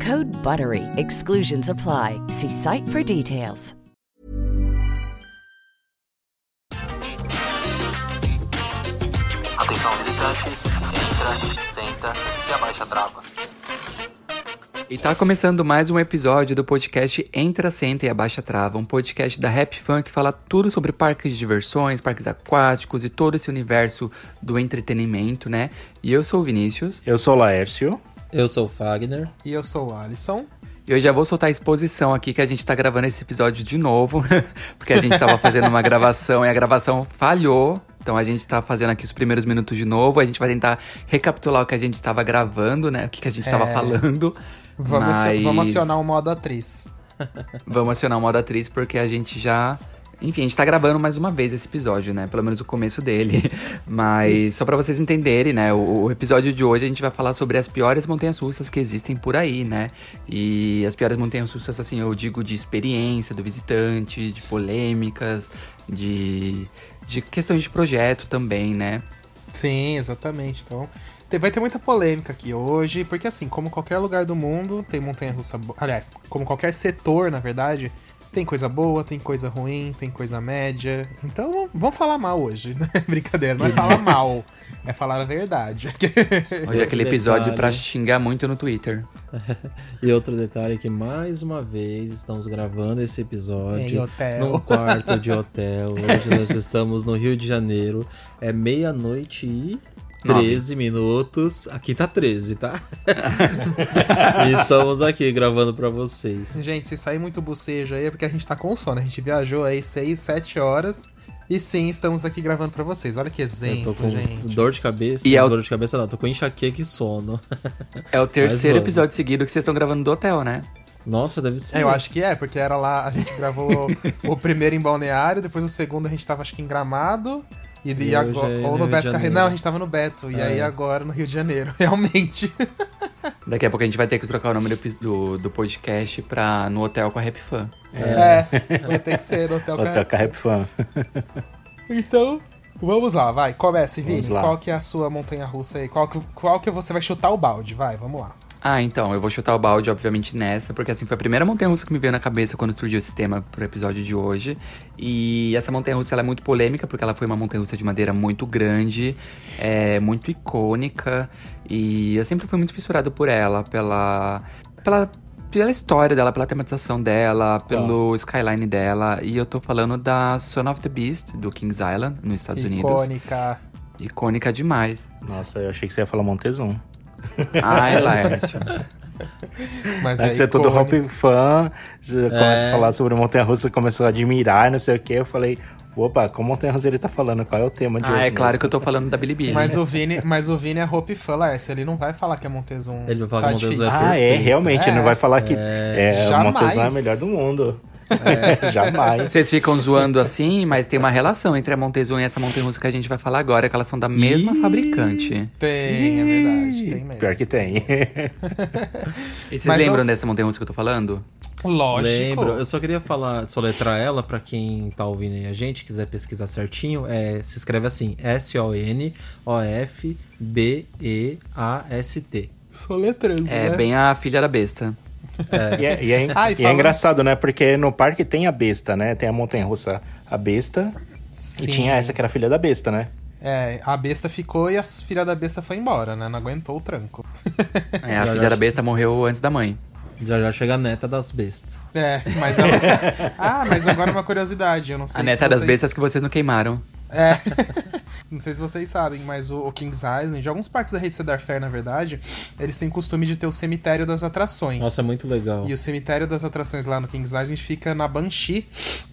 Code BUTTERY. Exclusions apply. See site for details. Atenção visitantes, entra, senta e abaixa a trava. E tá começando mais um episódio do podcast Entra, Senta e Abaixa Trava, um podcast da Rap Fan que fala tudo sobre parques de diversões, parques aquáticos e todo esse universo do entretenimento, né? E eu sou o Vinícius. Eu sou o Laércio. Eu sou o Fagner. E eu sou o Alisson. E eu já vou soltar a exposição aqui que a gente tá gravando esse episódio de novo, porque a gente tava fazendo uma gravação e a gravação falhou. Então a gente tá fazendo aqui os primeiros minutos de novo. A gente vai tentar recapitular o que a gente tava gravando, né? O que, que a gente é... tava falando. Vamos, mas... vamos acionar o modo atriz. vamos acionar o modo atriz porque a gente já enfim, a gente tá gravando mais uma vez esse episódio, né? Pelo menos o começo dele. Mas só para vocês entenderem, né? O, o, episódio de hoje a gente vai falar sobre as piores montanhas russas que existem por aí, né? E as piores montanhas russas, assim, eu digo de experiência do visitante, de polêmicas, de, de questões de projeto também, né? Sim, exatamente. Então, vai ter muita polêmica aqui hoje, porque assim, como qualquer lugar do mundo, tem montanha russa. Aliás, como qualquer setor, na verdade, tem coisa boa, tem coisa ruim, tem coisa média. Então vamos falar mal hoje, né? Brincadeira, não é falar mal, é falar a verdade. Hoje é aquele episódio detalhe... pra xingar muito no Twitter. e outro detalhe é que mais uma vez estamos gravando esse episódio no quarto de hotel. Hoje nós estamos no Rio de Janeiro. É meia-noite e 13 minutos. Aqui tá 13, tá? e estamos aqui gravando para vocês. Gente, se sair muito bocejo aí é porque a gente tá com sono. A gente viajou aí 6, 7 horas. E sim, estamos aqui gravando para vocês. Olha que exemplo, Eu tô com gente. dor de cabeça. E é o... dor de cabeça não, tô com enxaqueca e sono. É o terceiro episódio seguido que vocês estão gravando do hotel, né? Nossa, deve ser. É, eu acho que é, porque era lá, a gente gravou o primeiro em Balneário, depois o segundo a gente tava acho que em Gramado. E, e agora, é ou no, Beto Carreiro. Não, a gente tava no Beto. E é. aí agora no Rio de Janeiro, realmente. Daqui a pouco a gente vai ter que trocar o nome do, do, do podcast pra no hotel com a Rap Fan. É, é vai ter que ser no hotel, hotel com a Rap Fan. Então, vamos lá, vai. Comece, Vini. Qual que é a sua montanha russa aí? Qual que, qual que você vai chutar o balde? Vai, vamos lá. Ah, então, eu vou chutar o balde, obviamente, nessa, porque assim, foi a primeira montanha-russa que me veio na cabeça quando surgiu esse tema pro episódio de hoje. E essa montanha-russa, ela é muito polêmica, porque ela foi uma montanha-russa de madeira muito grande, é, muito icônica, e eu sempre fui muito fissurado por ela, pela... pela pela história dela, pela tematização dela, pelo oh. skyline dela. E eu tô falando da Son of the Beast, do Kings Island, nos Estados Icônica. Unidos. Icônica. Icônica demais. Nossa, eu achei que você ia falar Montezum. Ai, Laércio. Mas é, você é todo Hop fã, você é. começa a falar sobre Montanha Russa, começou a admirar, não sei o que. Eu falei, opa, qual Montanha Russa ele tá falando? Qual é o tema de ah, hoje? é claro que eu tô falando da Bilibili. Mas o Vini, mas o Vini é Hope fã, Laércio. Ele não vai falar que é Montezum. Ele vai falar tá que Montezum é Ah, é, realmente. É. Ele não vai falar que é, é Montezum é a melhor do mundo. É, jamais. Vocês ficam zoando assim, mas tem uma relação entre a Montezuma e essa montanha russa que a gente vai falar agora, que elas são da mesma Ih, fabricante. Tem, é verdade, tem mesmo. Pior que tem. e vocês mas lembram eu... dessa montanha russa que eu tô falando? Lógico. Lembro. Eu só queria falar, soletrar ela para quem tá ouvindo aí a gente, quiser pesquisar certinho, é, se escreve assim: S-O-N-O-F-B-E-A-S-T. Soletrando, É né? bem a filha da besta. É. E, é, e, é, Ai, e é, engraçado, né? Porque no parque tem a besta, né? Tem a montanha russa, a besta. Sim. E tinha essa que era a filha da besta, né? É, a besta ficou e a filha da besta foi embora, né? Não aguentou o tranco. É, a filha da besta morreu antes da mãe. Já já chega a neta das bestas. É, mas ela... Ah, mas agora uma curiosidade, eu não sei A neta das bestas que vocês não queimaram. É. Não sei se vocês sabem, mas o, o Kings Island, de alguns parques da rede Cedar Fair, na verdade, eles têm costume de ter o cemitério das atrações. Nossa, é muito legal. E o cemitério das atrações lá no Kings Island fica na Banshee,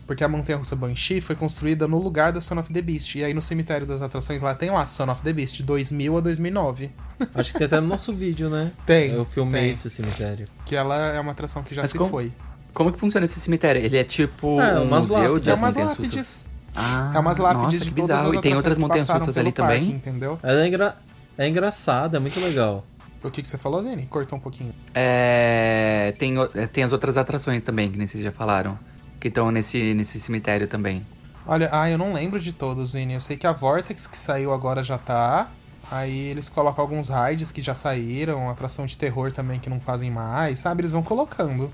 porque a montanha-russa Banshee foi construída no lugar da Son of the Beast. E aí no cemitério das atrações lá tem lá Son of the Beast, 2000 a 2009. Acho que tem até no nosso vídeo, né? Tem. Eu filmei tem. esse cemitério. Que ela é uma atração que já mas se como, foi. Como que funciona esse cemitério? Ele é tipo é, um museu de é umas lápides. Ah, é umas lápides nossa, de todas bizarro. as E tem outras montanhas russas ali parque, também? Entendeu? É, engra... é engraçado, é muito legal. O que, que você falou, Vini? Cortou um pouquinho. É... Tem, é, tem as outras atrações também, que nem vocês já falaram. Que estão nesse, nesse cemitério também. Olha, ah, eu não lembro de todos, Vini. Eu sei que a Vortex, que saiu agora, já tá. Aí eles colocam alguns rides que já saíram, atração de terror também que não fazem mais, sabe? Eles vão colocando.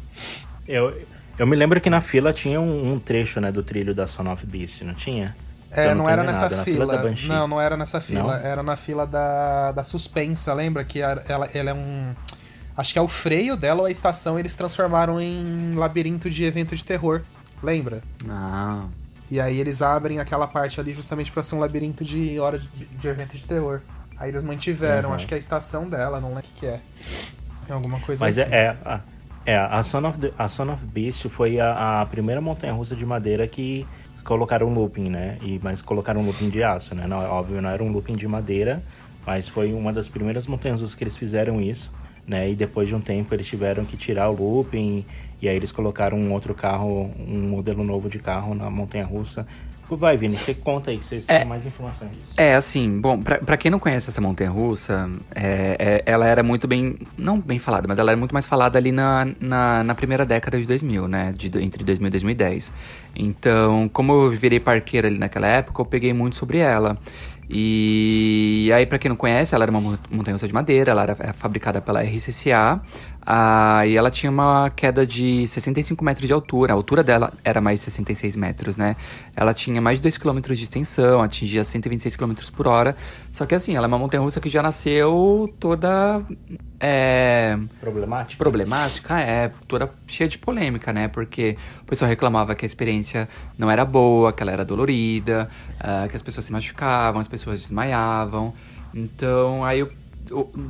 Eu, eu me lembro que na fila tinha um, um trecho, né, do trilho da Son of Beast, não tinha? É, não, não era nessa fila. fila não, não era nessa fila. Não? Era na fila da, da suspensa, lembra? Que ela, ela é um. Acho que é o freio dela ou a estação eles transformaram em labirinto de evento de terror. Lembra? Ah. E aí eles abrem aquela parte ali justamente para ser um labirinto de hora de, de, evento de terror. Aí eles mantiveram, uhum. acho que é a estação dela, não lembro o que, que é. É alguma coisa Mas assim. Mas é, é, é, a Son of, the, a Son of Beast foi a, a primeira montanha-russa de madeira que colocaram looping, né? E, mas colocaram um looping de aço, né? Não, óbvio, não era um looping de madeira, mas foi uma das primeiras montanhas-russas que eles fizeram isso, né? E depois de um tempo eles tiveram que tirar o looping e aí eles colocaram um outro carro, um modelo novo de carro na montanha-russa Vai, Vini, você conta aí, que vocês é, mais informações. É, assim, bom, pra, pra quem não conhece essa montanha russa, é, é, ela era muito bem, não bem falada, mas ela era muito mais falada ali na, na, na primeira década de 2000, né, de, entre 2000 e 2010. Então, como eu virei parqueira ali naquela época, eu peguei muito sobre ela. E aí, para quem não conhece, ela era uma montanha russa de madeira, ela era é, fabricada pela RCCA. Ah, e ela tinha uma queda de 65 metros de altura. A altura dela era mais de 66 metros, né? Ela tinha mais de 2 km de extensão, atingia 126 km por hora. Só que assim, ela é uma montanha russa que já nasceu toda. É, problemática? Problemática, é. Toda cheia de polêmica, né? Porque o pessoal reclamava que a experiência não era boa, que ela era dolorida, uh, que as pessoas se machucavam, as pessoas desmaiavam. Então, aí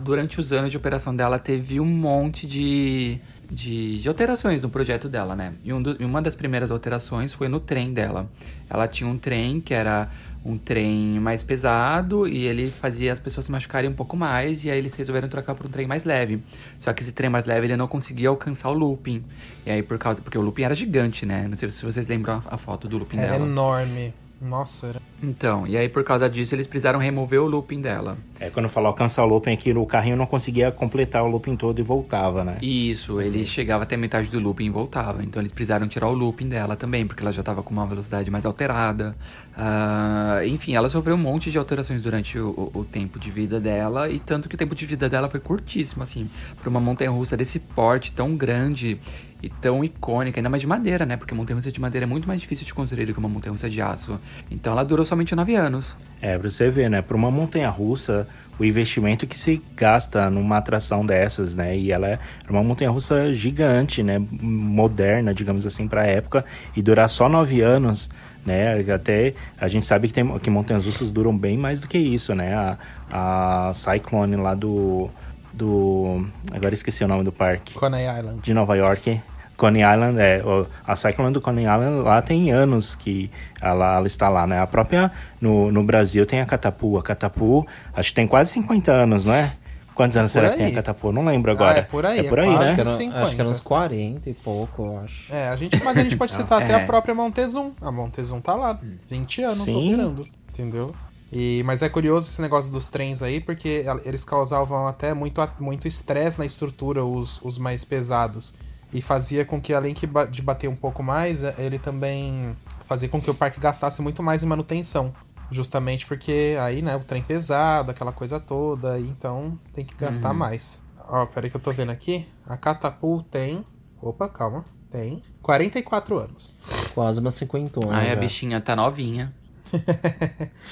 durante os anos de operação dela, teve um monte de, de, de alterações no projeto dela, né? E um do, uma das primeiras alterações foi no trem dela. Ela tinha um trem que era um trem mais pesado e ele fazia as pessoas se machucarem um pouco mais e aí eles resolveram trocar por um trem mais leve. Só que esse trem mais leve ele não conseguia alcançar o looping. E aí por causa porque o looping era gigante, né? Não sei se vocês lembram a, a foto do looping era dela. Era enorme. Nossa, era... Então, e aí por causa disso eles precisaram remover o looping dela. É, quando falou alcançar o looping aqui, o carrinho não conseguia completar o looping todo e voltava, né? Isso, ele chegava até metade do looping e voltava. Então eles precisaram tirar o looping dela também, porque ela já estava com uma velocidade mais alterada. Uh, enfim, ela sofreu um monte de alterações durante o, o, o, tempo de vida dela, e tanto que o tempo de vida dela foi curtíssimo, assim, para uma montanha russa desse porte tão grande e tão icônica, ainda mais de madeira, né? Porque montanha russa de madeira é muito mais difícil de construir do que uma montanha russa de aço. Então ela durou somente nove anos. É, pra você ver, né? Para uma montanha russa, o investimento que se gasta numa atração dessas, né? E ela é uma montanha russa gigante, né? Moderna, digamos assim, para a época, e durar só nove anos né? Até a gente sabe que, tem, que montanhas russas duram bem mais do que isso, né? A, a Cyclone lá do, do... Agora esqueci o nome do parque. Coney Island. De Nova York. Coney Island, é, a Cyclone do Coney Island lá tem anos que ela, ela, está lá, né? A própria, no, no Brasil tem a Catapu, a Catapu acho que tem quase 50 anos, não é? Quantos anos Por será que aí. tem a Catapô? Não lembro agora. Ah, é por aí, É por é aí, quase né? Acho que, era, 50. acho que era uns 40 e pouco, eu acho. É, a gente, mas a gente pode citar até É. a própria Montezum. A Montezum tá lá, 20 anos Sim. operando, entendeu? E, mas é curioso esse negócio dos trens aí, porque el- eles causavam até muito a- muito estresse na estrutura, os, os mais pesados. E fazia com que, além de bater um pouco mais, eh, ele também fazia com que o parque gastasse muito mais em manutenção. Justamente porque aí, né, o trem pesado, aquela coisa toda, então tem que gastar mais. Ó, peraí que eu tô vendo aqui. A Catapult tem. Opa, calma. Tem 44 anos. Quase uma cinquentona. Ai, a já. bichinha tá novinha.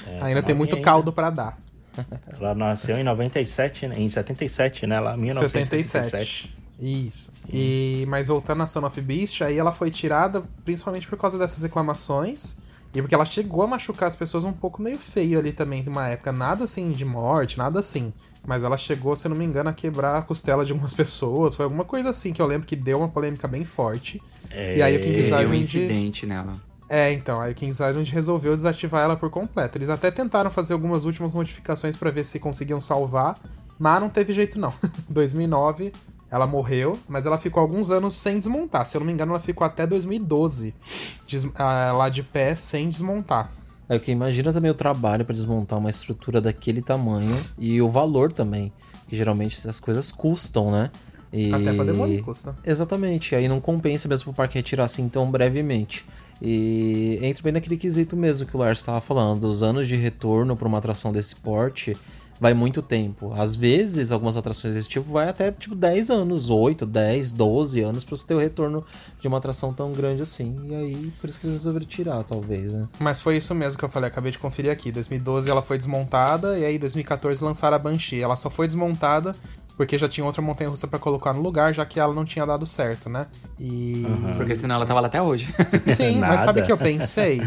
É, ainda tá tem muito novinha caldo pra dar. ainda. Ela nasceu em 97, né? em 77, né? Lá, 1977. 77. Isso. E, mas voltando a Son of Beast, aí ela foi tirada principalmente por causa dessas reclamações. E porque ela chegou a machucar as pessoas um pouco meio feio ali também, numa época. Nada assim de morte, nada assim. Mas ela chegou, se não me engano, a quebrar a costela de algumas pessoas. Foi alguma coisa assim que eu lembro que deu uma polêmica bem forte. É, E aí o King Teve um Island. incidente nela. É, então, aí o Kings Island resolveu desativar ela por completo. Eles até tentaram fazer algumas últimas modificações pra ver se conseguiam salvar, mas não teve jeito não. 2009, ela morreu, mas ela ficou alguns anos sem desmontar. Se eu não me engano, ela ficou até 2012 des- ah, lá de pé sem desmontar. É que imagina também o trabalho pra desmontar uma estrutura daquele tamanho e o valor também. Que geralmente essas coisas custam, né? E... Até pra demolir custa. Exatamente, aí não compensa mesmo pro parque retirar assim tão brevemente. E entra bem naquele quesito mesmo que o Lars estava falando, os anos de retorno para uma atração desse porte vai muito tempo. Às vezes, algumas atrações desse tipo vai até tipo 10 anos, 8, 10, 12 anos para você ter o retorno de uma atração tão grande assim. E aí, por isso que eles resolveram tirar, talvez, né? Mas foi isso mesmo que eu falei, acabei de conferir aqui. 2012 ela foi desmontada e aí 2014 lançaram a Banshee. Ela só foi desmontada porque já tinha outra montanha russa pra colocar no lugar, já que ela não tinha dado certo, né? E Porque senão ela tava lá até hoje. Sim, mas sabe o que eu pensei?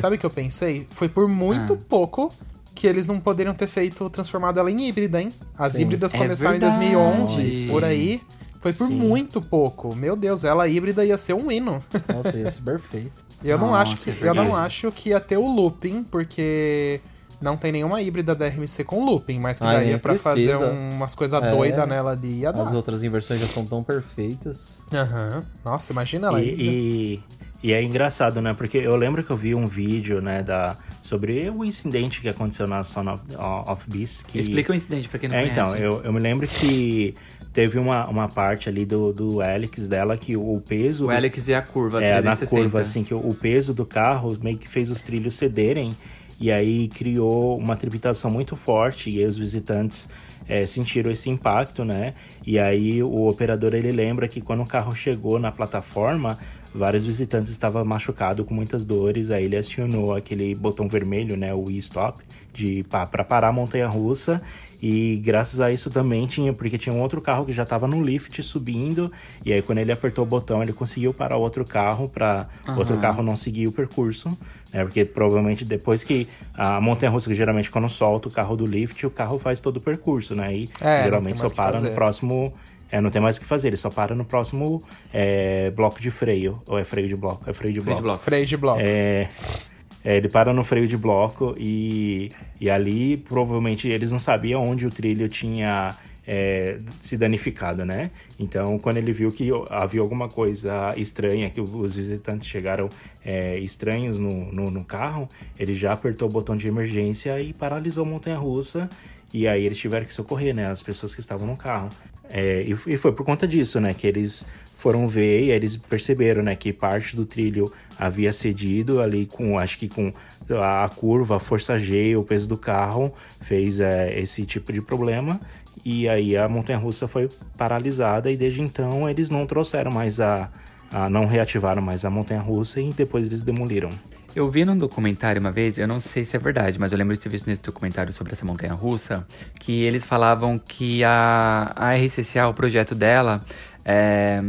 Sabe o que eu pensei? Foi por muito Ah. pouco que eles não poderiam ter feito, transformado ela em híbrida, hein? As Sim. híbridas É começaram verdade. em 2011, por aí. Foi por Sim. muito pouco. Meu Deus, ela híbrida ia ser um hino. Nossa, ia ser perfeito. Eu não Nossa, acho que é eu não acho que ia ter o looping, porque não tem nenhuma híbrida da RMC com looping, mas que Ah, daria nem pra fazer umas coisas É. doidas nela ali ia dar. As outras inversões já são tão perfeitas. Aham. Nossa, imagina ela híbrida. E, e, e é engraçado, né? Porque eu lembro que eu vi um vídeo, né, da, sobre o incidente que aconteceu na Son of, of Beast. Que, Explica o incidente pra quem não É, conhece. então, eu, eu me lembro que teve uma, uma parte ali do, do Alex dela que o peso. O do- Alex e a curva é, na 360. curva, assim, que o, o peso do carro meio que fez os trilhos cederem. E aí criou uma tributação muito forte. E os visitantes é, sentiram esse impacto, né? E aí o operador ele lembra que quando o carro chegou na plataforma, vários visitantes estavam machucados com muitas dores. Aí ele acionou aquele botão vermelho, né? O e-stop, de para parar a montanha russa. E graças a isso também tinha, porque tinha um outro carro que já estava no lift subindo, e aí quando ele apertou o botão, ele conseguiu parar o outro carro para outro carro não seguir o percurso, né? Porque provavelmente depois que a montanha russa, que geralmente quando solta o carro do lift, o carro faz todo o percurso, né? E É, geralmente só para fazer. no próximo. É, não tem mais o que fazer, ele só para no próximo é, bloco de freio. Ou é freio de bloco? É freio de Freio de bloco. bloco. Freio de bloco. É, é, ele para no freio de bloco e, e ali provavelmente eles não sabiam onde o trilho tinha é, se danificado, né? Então, quando ele viu que havia alguma coisa estranha, que os visitantes chegaram é, estranhos no, no, no carro, ele já apertou o botão de emergência e paralisou a montanha-russa. E aí eles tiveram que socorrer, né? As pessoas que estavam no carro. É, e, e foi por conta disso, né? Que eles foram ver e eles perceberam, né? Que parte do trilho havia cedido ali com, acho que com a curva, a força G, o peso do carro, fez é, esse tipo de problema. E aí a montanha-russa foi paralisada e desde então eles não trouxeram mais a... a não reativaram mais a montanha-russa e depois eles demoliram. Eu vi num documentário uma vez, eu não sei se é verdade, mas eu lembro de ter visto nesse documentário sobre essa montanha russa, que eles falavam que a, a RCCA, o projeto dela, é,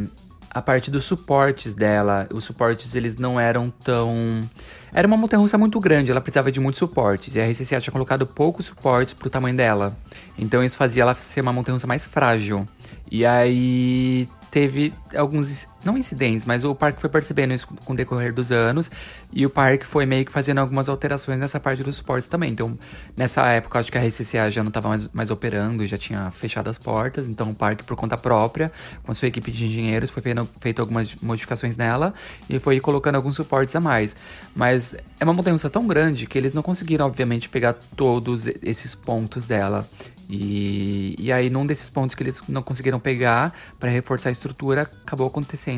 a parte dos suportes dela, os suportes eles não eram tão. Era uma montanha russa muito grande, ela precisava de muitos suportes, e a RCCA tinha colocado poucos suportes pro tamanho dela. Então isso fazia ela ser uma montanha russa mais frágil. E aí teve alguns, não incidentes, mas o parque foi percebendo isso com o decorrer dos anos e o parque foi meio que fazendo algumas alterações nessa parte dos suportes também. Então, nessa época, acho que a RCCA já não estava mais, mais operando e já tinha fechado as portas, então o parque, por conta própria, com a sua equipe de engenheiros, foi feito, feito algumas modificações nela e foi colocando alguns suportes a mais. Mas é uma montanha tão grande que eles não conseguiram, obviamente, pegar todos esses pontos dela. E, e aí, num desses pontos que eles não conseguiram pegar para reforçar a estrutura, acabou acontecendo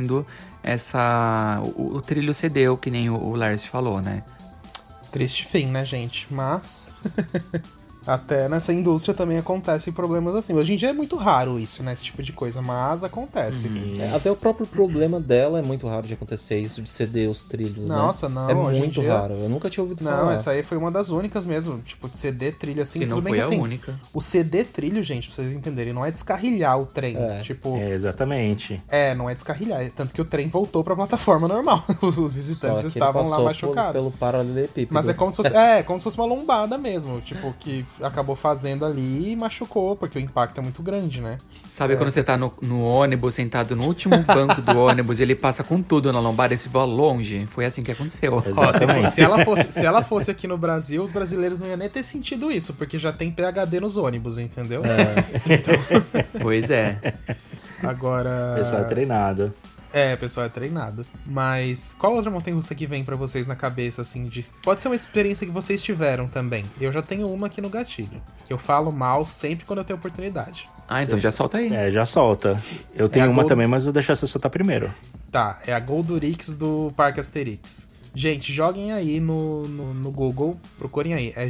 essa. O, o trilho cedeu, que nem o, o Lars falou, né? Triste fim, né, gente? Mas. Até nessa indústria também acontecem problemas assim. Hoje em dia é muito raro isso, né? Esse tipo de coisa, mas acontece. Uhum. É, até o próprio problema dela é muito raro de acontecer, isso de ceder os trilhos, né? Nossa, né? não. É muito dia... raro. Eu nunca tinha ouvido não, falar. Não, essa aí foi uma das únicas mesmo. Tipo, de ceder trilho assim. Se tudo não bem foi que, a assim, única. O ceder trilho, gente, pra vocês entenderem, não é descarrilhar o trem. É. Tipo. É, exatamente. É, não é descarrilhar. Tanto que o trem voltou pra plataforma normal. Os visitantes estavam lá machucados. Pelo paralelepípedo. Mas é como se fosse. é, como se fosse uma lombada mesmo. Tipo, que acabou fazendo ali e machucou, porque o impacto é muito grande, né? Sabe é. quando você tá no, no, ônibus, sentado no último banco do ônibus e ele passa com tudo na lombada e se voa longe? Foi assim que aconteceu. Ó, se, se, ela fosse, se ela fosse aqui no Brasil, os brasileiros não iam nem ter sentido isso, porque já tem PHD nos ônibus, entendeu? É. Então... pois é. Agora. Pessoal é treinado. É, pessoal é treinado. Mas qual outra montanha russa que vem para vocês na cabeça, assim, de... Pode ser uma experiência que vocês tiveram também. Eu já tenho uma aqui no gatilho. Que eu falo mal sempre quando eu tenho oportunidade. Ah, então já solta aí. É, já solta. Eu tenho É uma Gold- também, mas eu vou deixar você soltar primeiro. Tá, é a Goldurix do Parque Asterix. Gente, joguem aí no, no, no Google, procurem aí. É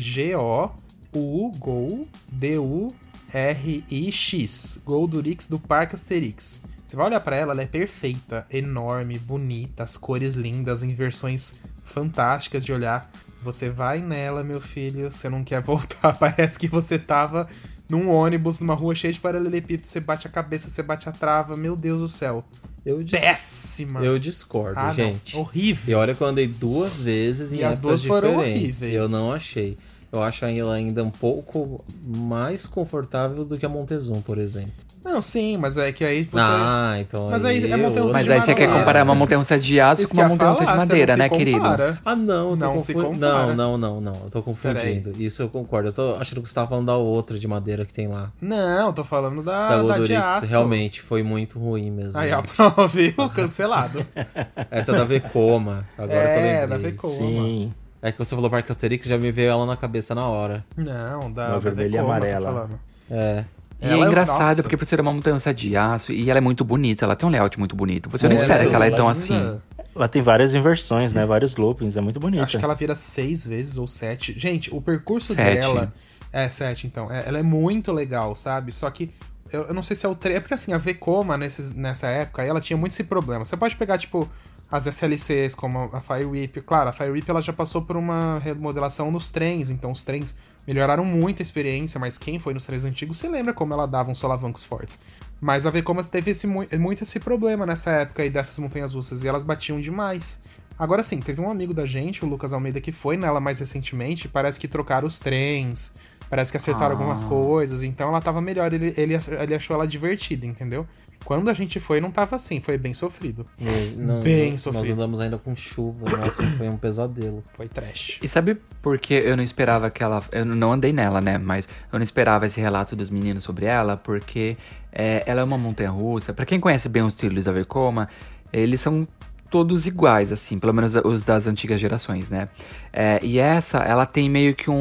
G-O-U-G-O-D-U-R-I-X. Goldurix do Parque Asterix. Você vai olhar pra ela, ela é perfeita, enorme, bonita, as cores lindas, em versões fantásticas de olhar. Você vai nela, meu filho, você não quer voltar. Parece que você tava num ônibus, numa rua cheia de paralelepípedo, você bate a cabeça, você bate a trava, meu Deus do céu. Eu dis- Péssima! Eu discordo, Ah, não. gente. Horrível. E olha que eu andei duas vezes em E as duas foram diferentes. horríveis. Eu não achei. Eu acho ela ainda um pouco mais confortável do que a Montezum, por exemplo. Não, sim, mas é que aí você. Ah, então Mas aí é eu- montanha-russa Mas de aí você quer comparar uma montanha-russa de aço Isso com uma eu ia montanha-russa de madeira, né, se querido? Ah, não, Não se confu- compara. Não, não, não, não. Eu tô confundindo. Isso eu concordo. Eu tô achando que você tava falando da outra de madeira que tem lá. Não, tô falando da, da da de aço. Realmente foi muito ruim mesmo. Aí, ó, prova, viu? Cancelado. Essa é da Vekoma, agora É, que eu lembrei. da Vekoma. Sim. É que você falou Parque Asterix, já me veio ela na cabeça na hora. Não, da, da vermelha e amarela. falando. É. E Ela é é- engraçado, nossa. porque por ser uma montanha-russa de aço, e ela é muito bonita, ela tem um layout muito bonito. Você não É, espera ela que ela é Ela tão linda. assim. Ela tem várias inversões, né? Vários loopings, é muito bonita. Acho que ela vira seis vezes ou sete. Gente, o percurso Sete. dela. É, sete, então. É, ela é muito legal, sabe? Só que. Eu, eu não sei se é o trem. É porque assim, a Vekoma nesses, nessa época, ela tinha muito esse problema. Você pode pegar, tipo, as SLCs, como a Fire Whip. Claro, a Fire Whip ela já passou por uma remodelação nos trens, então os trens melhoraram muito a experiência, mas quem foi nos trens antigos se lembra como ela dava uns solavancos fortes. Mas a Vekoma teve esse, mu- muito esse problema nessa época aí dessas montanhas russas, e elas batiam demais. Agora sim, teve um amigo da gente, o Lucas Almeida, que foi nela mais recentemente, parece que trocaram os trens, parece que acertaram Ah. algumas coisas, então ela tava melhor, ele, ele, ele achou ela divertida, entendeu? Quando a gente foi, não tava assim, foi bem sofrido. E não- Bem nós sofrido. andamos ainda com chuva, nossa, foi um pesadelo. Foi trash. E sabe por que eu não esperava que ela. Eu não andei nela, né? Mas eu não esperava esse relato dos meninos sobre ela, porque é, ela é uma montanha russa. Pra quem conhece bem os trilhos da Vekoma, eles são todos iguais, assim, pelo menos os das antigas gerações, né? É, e essa, ela tem meio que um,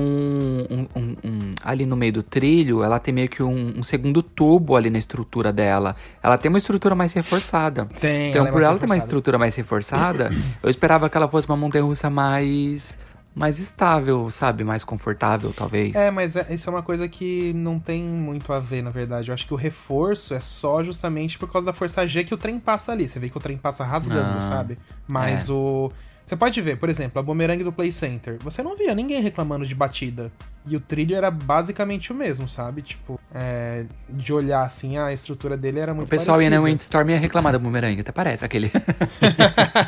um- um- um- Ali no meio do trilho, ela tem meio que um, segundo tubo ali na estrutura dela. Ela tem uma estrutura mais reforçada. Tem, Então, ela é por mais ela ter uma reforçada. estrutura mais reforçada, eu esperava que ela fosse uma montanha russa mais. Mais estável, sabe? Mais confortável, talvez. É, mas é- isso é uma coisa que não tem muito a ver, na verdade. Eu acho que o reforço é só justamente por causa da força G que o trem passa ali. Você vê que o trem passa rasgando, Ah, sabe? Mas é. o. Você pode ver, por exemplo, a bumerangue do Play Center. Você não via ninguém reclamando de batida. E o trilho era basicamente o mesmo, sabe? Tipo, é, de olhar assim, a estrutura dele era muito O pessoal ia parecida. na Windstorm e ia reclamar da bumerangue, até parece aquele.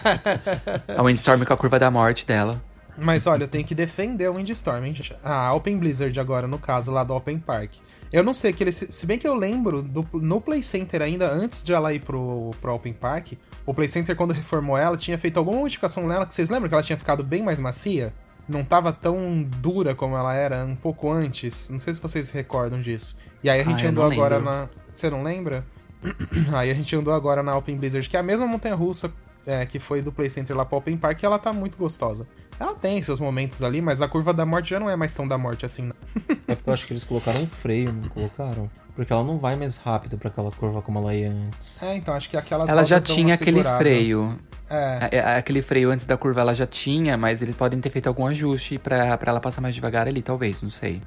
a Windstorm com a curva da morte dela. Mas olha, eu tenho que defender o Windstorm, hein, gente? A Open Blizzard agora, no caso lá do Open Park. Eu não sei que ele. Se bem que eu lembro, do, no Play Center ainda, antes de ela ir pro, pro Open Park, o Play Center, quando reformou ela, tinha feito alguma modificação nela que vocês lembram que ela tinha ficado bem mais macia? Não tava tão dura como ela era um pouco antes. Não sei se vocês recordam disso. E aí a gente ah, andou agora lembro. na. Você não lembra? aí a gente andou agora na Open Blizzard, que é a mesma montanha russa é, que foi do Play Center lá pro Open Park, e ela tá muito gostosa. Ela tem seus momentos ali, mas a curva da morte já não é mais tão da morte assim, não. é porque eu acho que eles colocaram um freio, não colocaram? Porque ela não vai mais rápido para aquela curva como ela ia antes. É, então acho que aquelas Ela já tinha aquele freio. É. é. é. Aquele freio antes da curva ela já tinha, mas eles podem ter feito algum ajuste para ela passar mais devagar ali, talvez, não sei.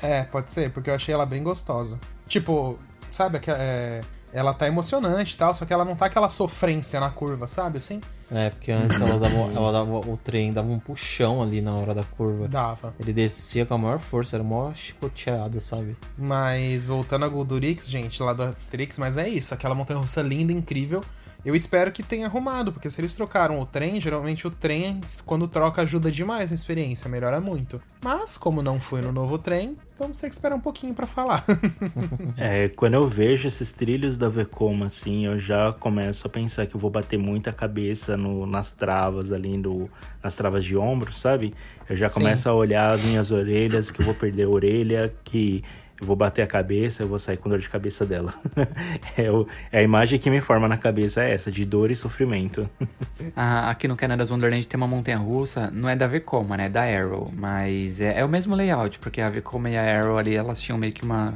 É, pode ser, porque eu achei ela bem gostosa. Tipo, sabe, é, ela tá emocionante e tal, só que ela não tá aquela sofrência na curva, sabe, assim? É, porque antes ela dava, ela dava o trem dava um puxão ali na hora da curva. Dava. Ele descia com a maior força, era uma chicoteada, sabe? Mas voltando a Goldurix, gente, lá do Asterix, mas é isso, aquela montanha russa linda, incrível. Eu espero que tenha arrumado, porque se eles trocaram o trem, geralmente o trem, quando troca, ajuda demais na experiência, melhora muito. Mas, como não foi no novo trem, vamos ter que esperar um pouquinho para falar. é, quando eu vejo esses trilhos da Vekoma, assim, eu já começo a pensar que eu vou bater muita cabeça no, nas travas ali, do, nas travas de ombro, sabe? Eu já começo Sim. a olhar as minhas orelhas, que eu vou perder a orelha, que eu vou bater a cabeça, eu vou sair com dor de cabeça dela. é, o, é, a imagem que me forma na cabeça é essa, de dor e sofrimento. ah, aqui no Canada's Wonderland tem uma montanha russa, não é da Vekoma, né? É da Arrow, mas é, é, o mesmo layout, porque a Vekoma e a Arrow ali, elas tinham meio que uma...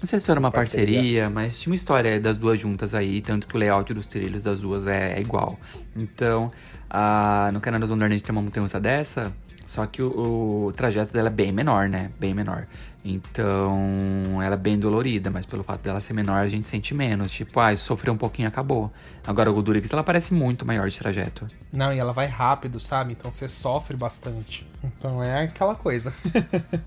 Não sei se era uma parceria. parceria, mas tinha uma história das duas juntas aí, tanto que o layout dos trilhos das duas é, é igual. Então, ah, no Canada's Wonderland tem uma montanha russa dessa, só que o, o trajeto dela é bem menor, né? Bem menor. Então, ela é bem dolorida, mas pelo fato dela ser menor, a gente sente menos. Tipo, ah, sofreu um pouquinho, acabou. Agora, o Goldurix, ela parece muito maior de trajeto. Não, e ela vai rápido, sabe? Então você sofre bastante. Então é aquela coisa.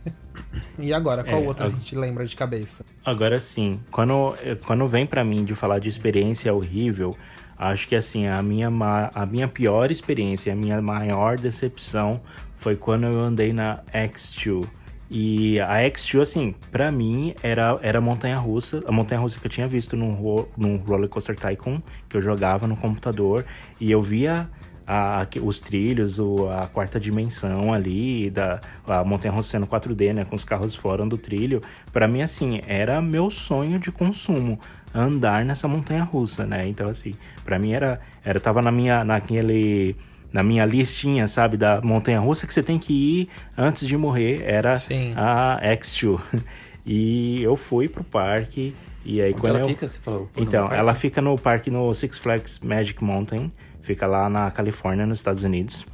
e agora, qual é, outra a... a gente lembra de cabeça? Agora sim, quando, quando vem para mim de falar de experiência horrível, acho que assim, a minha, a minha pior experiência, a minha maior decepção foi quando eu andei na X2 e a X2, assim, pra mim era, era montanha russa, a montanha russa que eu tinha visto no, no Roller Coaster Tycoon, que eu jogava no computador, e eu via a, os trilhos, o, a quarta dimensão ali, da, a montanha russa sendo 4D, né, com os carros fora do trilho. Para mim, assim, era meu sonho de consumo andar nessa montanha russa, né? Então, assim, para mim era, era tava na minha, naquele na minha listinha, sabe, da montanha russa que você tem que ir antes de morrer, era Sim. a X2. E eu fui pro parque e aí Onde quando ela eu... fica, você falou? Então, ela fica no parque no Six Flags Magic Mountain, fica lá na Califórnia, nos Estados Unidos.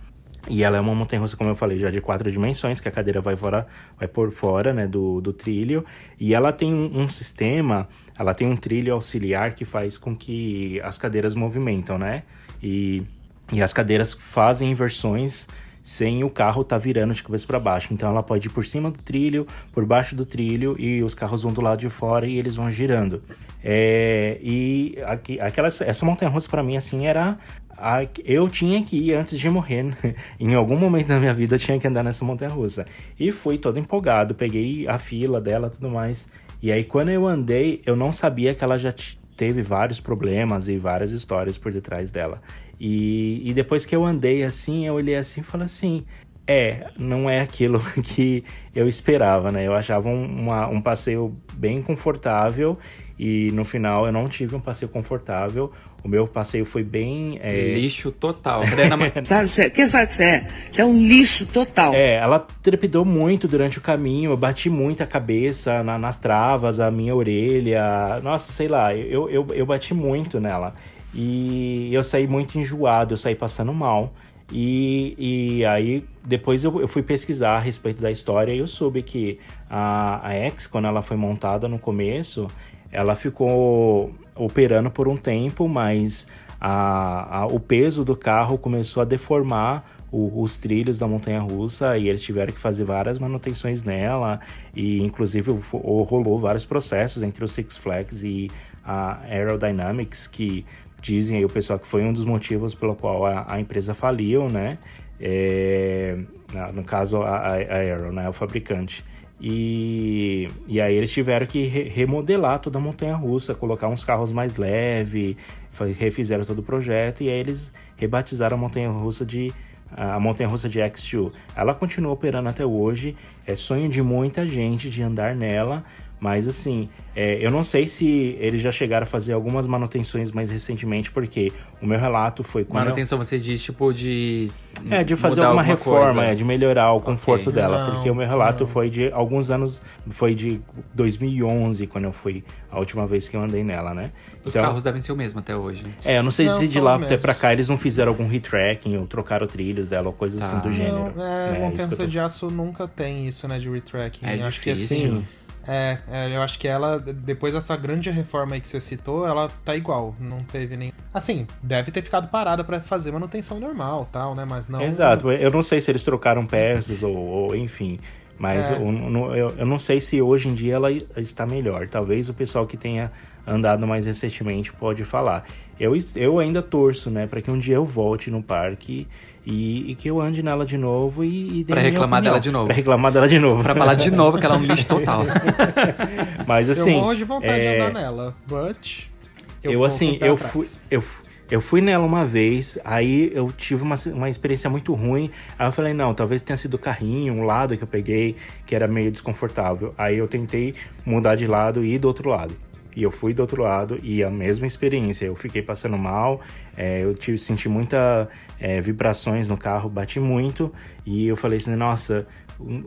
E ela é uma montanha russa, como eu falei, já de quatro dimensões, que a cadeira vai, fora, vai por fora né, do, do trilho. E ela tem um, um sistema, ela tem um trilho auxiliar que faz com que as cadeiras movimentam, né? E e as cadeiras fazem inversões sem o carro estar tá virando de cabeça para baixo. Então ela pode ir por cima do trilho, por baixo do trilho e os carros vão do lado de fora e eles vão girando. É, e aqui, aquela, essa montanha russa para mim assim era eu tinha que ir antes de morrer. em algum momento da minha vida eu tinha que andar nessa montanha russa. E fui todo empolgado, peguei a fila dela, tudo mais. E aí quando eu andei, eu não sabia que ela já teve vários problemas e várias histórias por detrás dela. E, e depois que eu andei assim, eu olhei assim e falei assim: é, não é aquilo que eu esperava, né? Eu achava um, uma, um passeio bem confortável e no final eu não tive um passeio confortável. O meu passeio foi bem. É... Lixo total. sabe, quem sabe que você é? Você é um lixo total. É, ela trepidou muito durante o caminho, eu bati muito a cabeça na, nas travas, a minha orelha. Nossa, sei lá, eu, eu, eu bati muito nela. E eu saí muito enjoado, eu saí passando mal. E, e aí, depois eu, eu, fui pesquisar a respeito da história e eu soube que a, a X, quando ela foi montada no começo, ela ficou operando por um tempo, mas a, a, o peso do carro começou a deformar o, os trilhos da montanha russa e eles tiveram que fazer várias manutenções nela e inclusive rolou vários processos entre o Six Flags e a Aerodynamics que dizem aí o pessoal que foi um dos motivos pelo qual a, a empresa faliu, né? É, no caso, a, a Aero, né, o fabricante. E, e aí eles tiveram que re remodelar toda a montanha russa, colocar uns carros mais leves, refizeram todo o projeto e aí eles rebatizaram a montanha russa de a montanha russa de X2. Ela continua operando até hoje, é sonho de muita gente de andar nela, mas assim, é, eu não sei se eles já chegaram a fazer algumas manutenções mais recentemente, porque o meu relato foi quando. Manutenção eu... você diz tipo de. É, de fazer alguma, alguma reforma, é, de melhorar o conforto okay. dela. Não, porque o meu relato não. foi de alguns anos, foi de 2011, quando eu fui a última vez que eu andei nela, né? Os então, carros devem ser o mesmo até hoje. É, eu não sei não, se de lá até pra cá eles não fizeram algum retracking ou trocaram trilhos dela ou coisas tá. assim do gênero. Não, é, é montanha tô... de aço nunca tem isso, né, de retracking. É eu acho que assim. É, é, eu acho que ela, depois dessa grande reforma aí que você citou, ela tá igual. Não teve nem. Assim, deve ter ficado parada para fazer manutenção normal tal, né? Mas não. Exato. Eu não sei se eles trocaram peças ou, ou enfim. Mas é. eu, eu, eu, não sei se hoje em dia ela está melhor. Talvez o pessoal que tenha andado mais recentemente pode falar. Eu, eu ainda torço, né, para que um dia eu volte no parque e, e, que eu ande nela de novo e, e Pra reclamar dela de novo. Pra reclamar dela de novo. pra falar de novo que ela é um lixo total. Mas assim. Eu morro de vontade é... de andar nela, but. Eu, eu assim, eu fui, eu, eu fui nela uma vez, aí eu tive uma, uma experiência muito ruim. Aí eu falei, não, talvez tenha sido o carrinho, um lado que eu peguei, que era meio desconfortável. Aí eu tentei mudar de lado e ir do outro lado. E eu fui do outro lado e a mesma experiência. Eu fiquei passando mal, é, eu tive, senti muita é, vibrações no carro, bati muito e eu falei assim, nossa,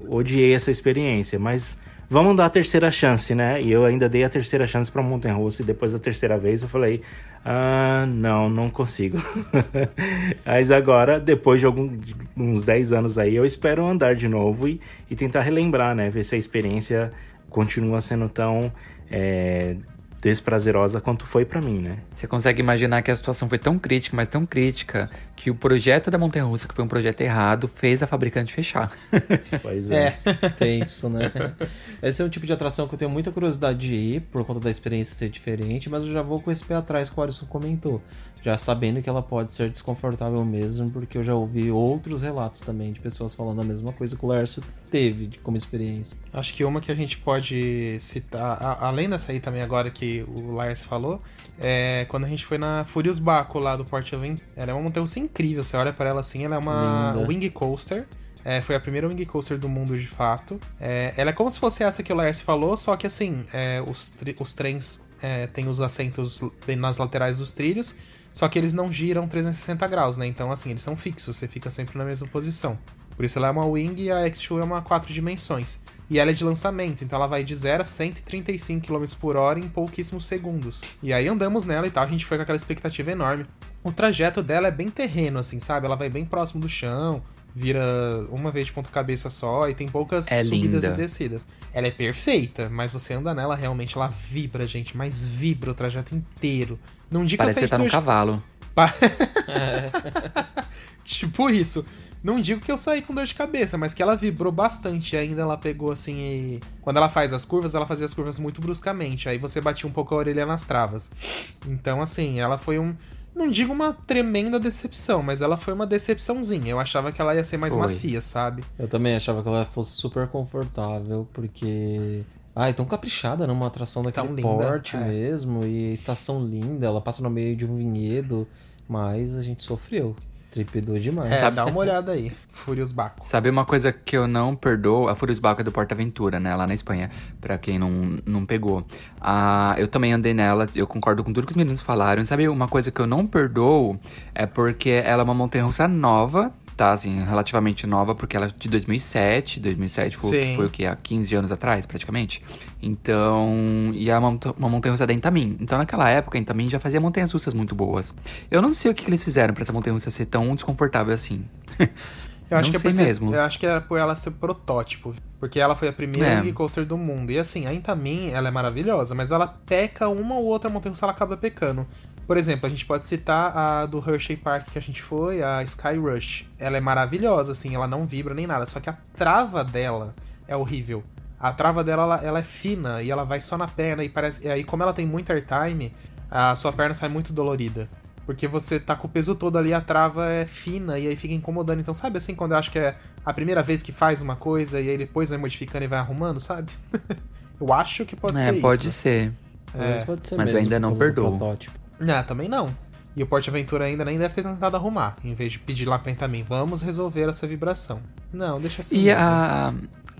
odiei essa experiência, mas vamos dar a terceira chance, né? E eu ainda dei a terceira chance para Montanha Russa e depois da terceira vez eu falei, ah, não, não consigo. Mas agora, depois de alguns uns 10 anos aí, eu espero andar de novo e, e tentar relembrar, né? Ver se a experiência continua sendo tão é, desprazerosa quanto foi para mim, né? Você consegue imaginar que a situação foi tão crítica, mas tão crítica, que o projeto da Montanha Russa, que foi um projeto errado, fez a fabricante fechar. Pois é. é. Tem isso, né? Esse é um tipo de atração que eu tenho muita curiosidade de ir, por conta da experiência ser diferente, mas eu já vou com esse pé atrás que o Alisson comentou já sabendo que ela pode ser desconfortável mesmo, porque eu já ouvi outros relatos também de pessoas falando a mesma coisa que o Lércio teve como experiência. Acho que uma que a gente pode citar, a, além dessa aí também agora que o Lércio falou, é quando a gente foi na Furious Baco lá do Port Aventura. Ela é uma montanha incrível, você olha para ela assim, ela é uma Linda. wing coaster. É, foi a primeira wing coaster do mundo de fato. É, ela é como se fosse essa que o Lars falou, só que assim, é, os, os trens é, têm os assentos nas laterais dos trilhos só que eles não giram 360 graus, né? Então, assim, eles são fixos, você fica sempre na mesma posição. Por isso ela é uma wing e a Act2 é uma 4 dimensões. E ela é de lançamento, então ela vai de 0 a 135 km por hora em pouquíssimos segundos. E aí andamos nela e tal, a gente foi com aquela expectativa enorme. O trajeto dela é bem terreno, assim, sabe? Ela vai bem próximo do chão, vira uma vez de ponta cabeça só e tem poucas é subidas linda. e descidas. Ela é perfeita, mas você anda nela, realmente ela vibra, gente, mas vibra o trajeto inteiro. Não diga Parece que você tá no cavalo. tipo isso. Não digo que eu saí com dor de cabeça, mas que ela vibrou bastante. E ainda ela pegou assim e. Quando ela faz as curvas, ela fazia as curvas muito bruscamente. Aí você batia um pouco a orelha nas travas. Então, assim, ela foi um não digo uma tremenda decepção, mas ela foi uma decepçãozinha. Eu achava que ela ia ser mais foi. macia, sabe? Eu também achava que ela fosse super confortável, porque. Ah, é tão caprichada numa atração daquele porte é. mesmo, e estação linda, ela passa no meio de um vinhedo, mas a gente sofreu. Tripidou demais. É, dá uma olhada aí. Furious Baco. Sabe uma coisa que eu não perdoo? A Furious Baco é do Porta Aventura, né? Lá na Espanha. Pra quem não, não pegou. Ah, eu também andei nela. Eu concordo com tudo que os meninos falaram. Sabe uma coisa que eu não perdoo? É porque ela é uma montanha-russa nova tá, assim, relativamente nova, porque ela é de 2007. 2007 foi, foi o que? Há 15 anos atrás, praticamente. Então, e é uma, uma montanha-russa da Intamin. Então, naquela época, a Intamin já fazia montanhas russas muito boas. Eu não sei o que, que eles fizeram para essa montanha-russa ser tão desconfortável assim. Eu acho, que é por mesmo. eu acho que é por ela ser protótipo. Porque ela foi a primeira é. coaster do mundo. E assim, a Intamin, ela é maravilhosa, mas ela peca uma ou outra montanha russa, ela acaba pecando. Por exemplo, a gente pode citar a do Hershey Park que a gente foi, a Sky Rush. Ela é maravilhosa, assim, ela não vibra nem nada, só que a trava dela é horrível. A trava dela, ela, ela é fina e ela vai só na perna e parece... E aí, como ela tem muito airtime, a sua perna sai muito dolorida. Porque você tá com o peso todo ali, a trava é fina e aí fica incomodando. Então, sabe assim, quando eu acho que é a primeira vez que faz uma coisa e aí depois vai modificando e vai arrumando, sabe? eu acho que pode é, ser pode isso. Ser. É. Pode ser. Mas eu ainda não perdoo. Não, também não. E o Porte Aventura ainda nem deve ter tentado arrumar, em vez de pedir lá pra Intamin, vamos resolver essa vibração. Não, deixa assim E mesmo. a,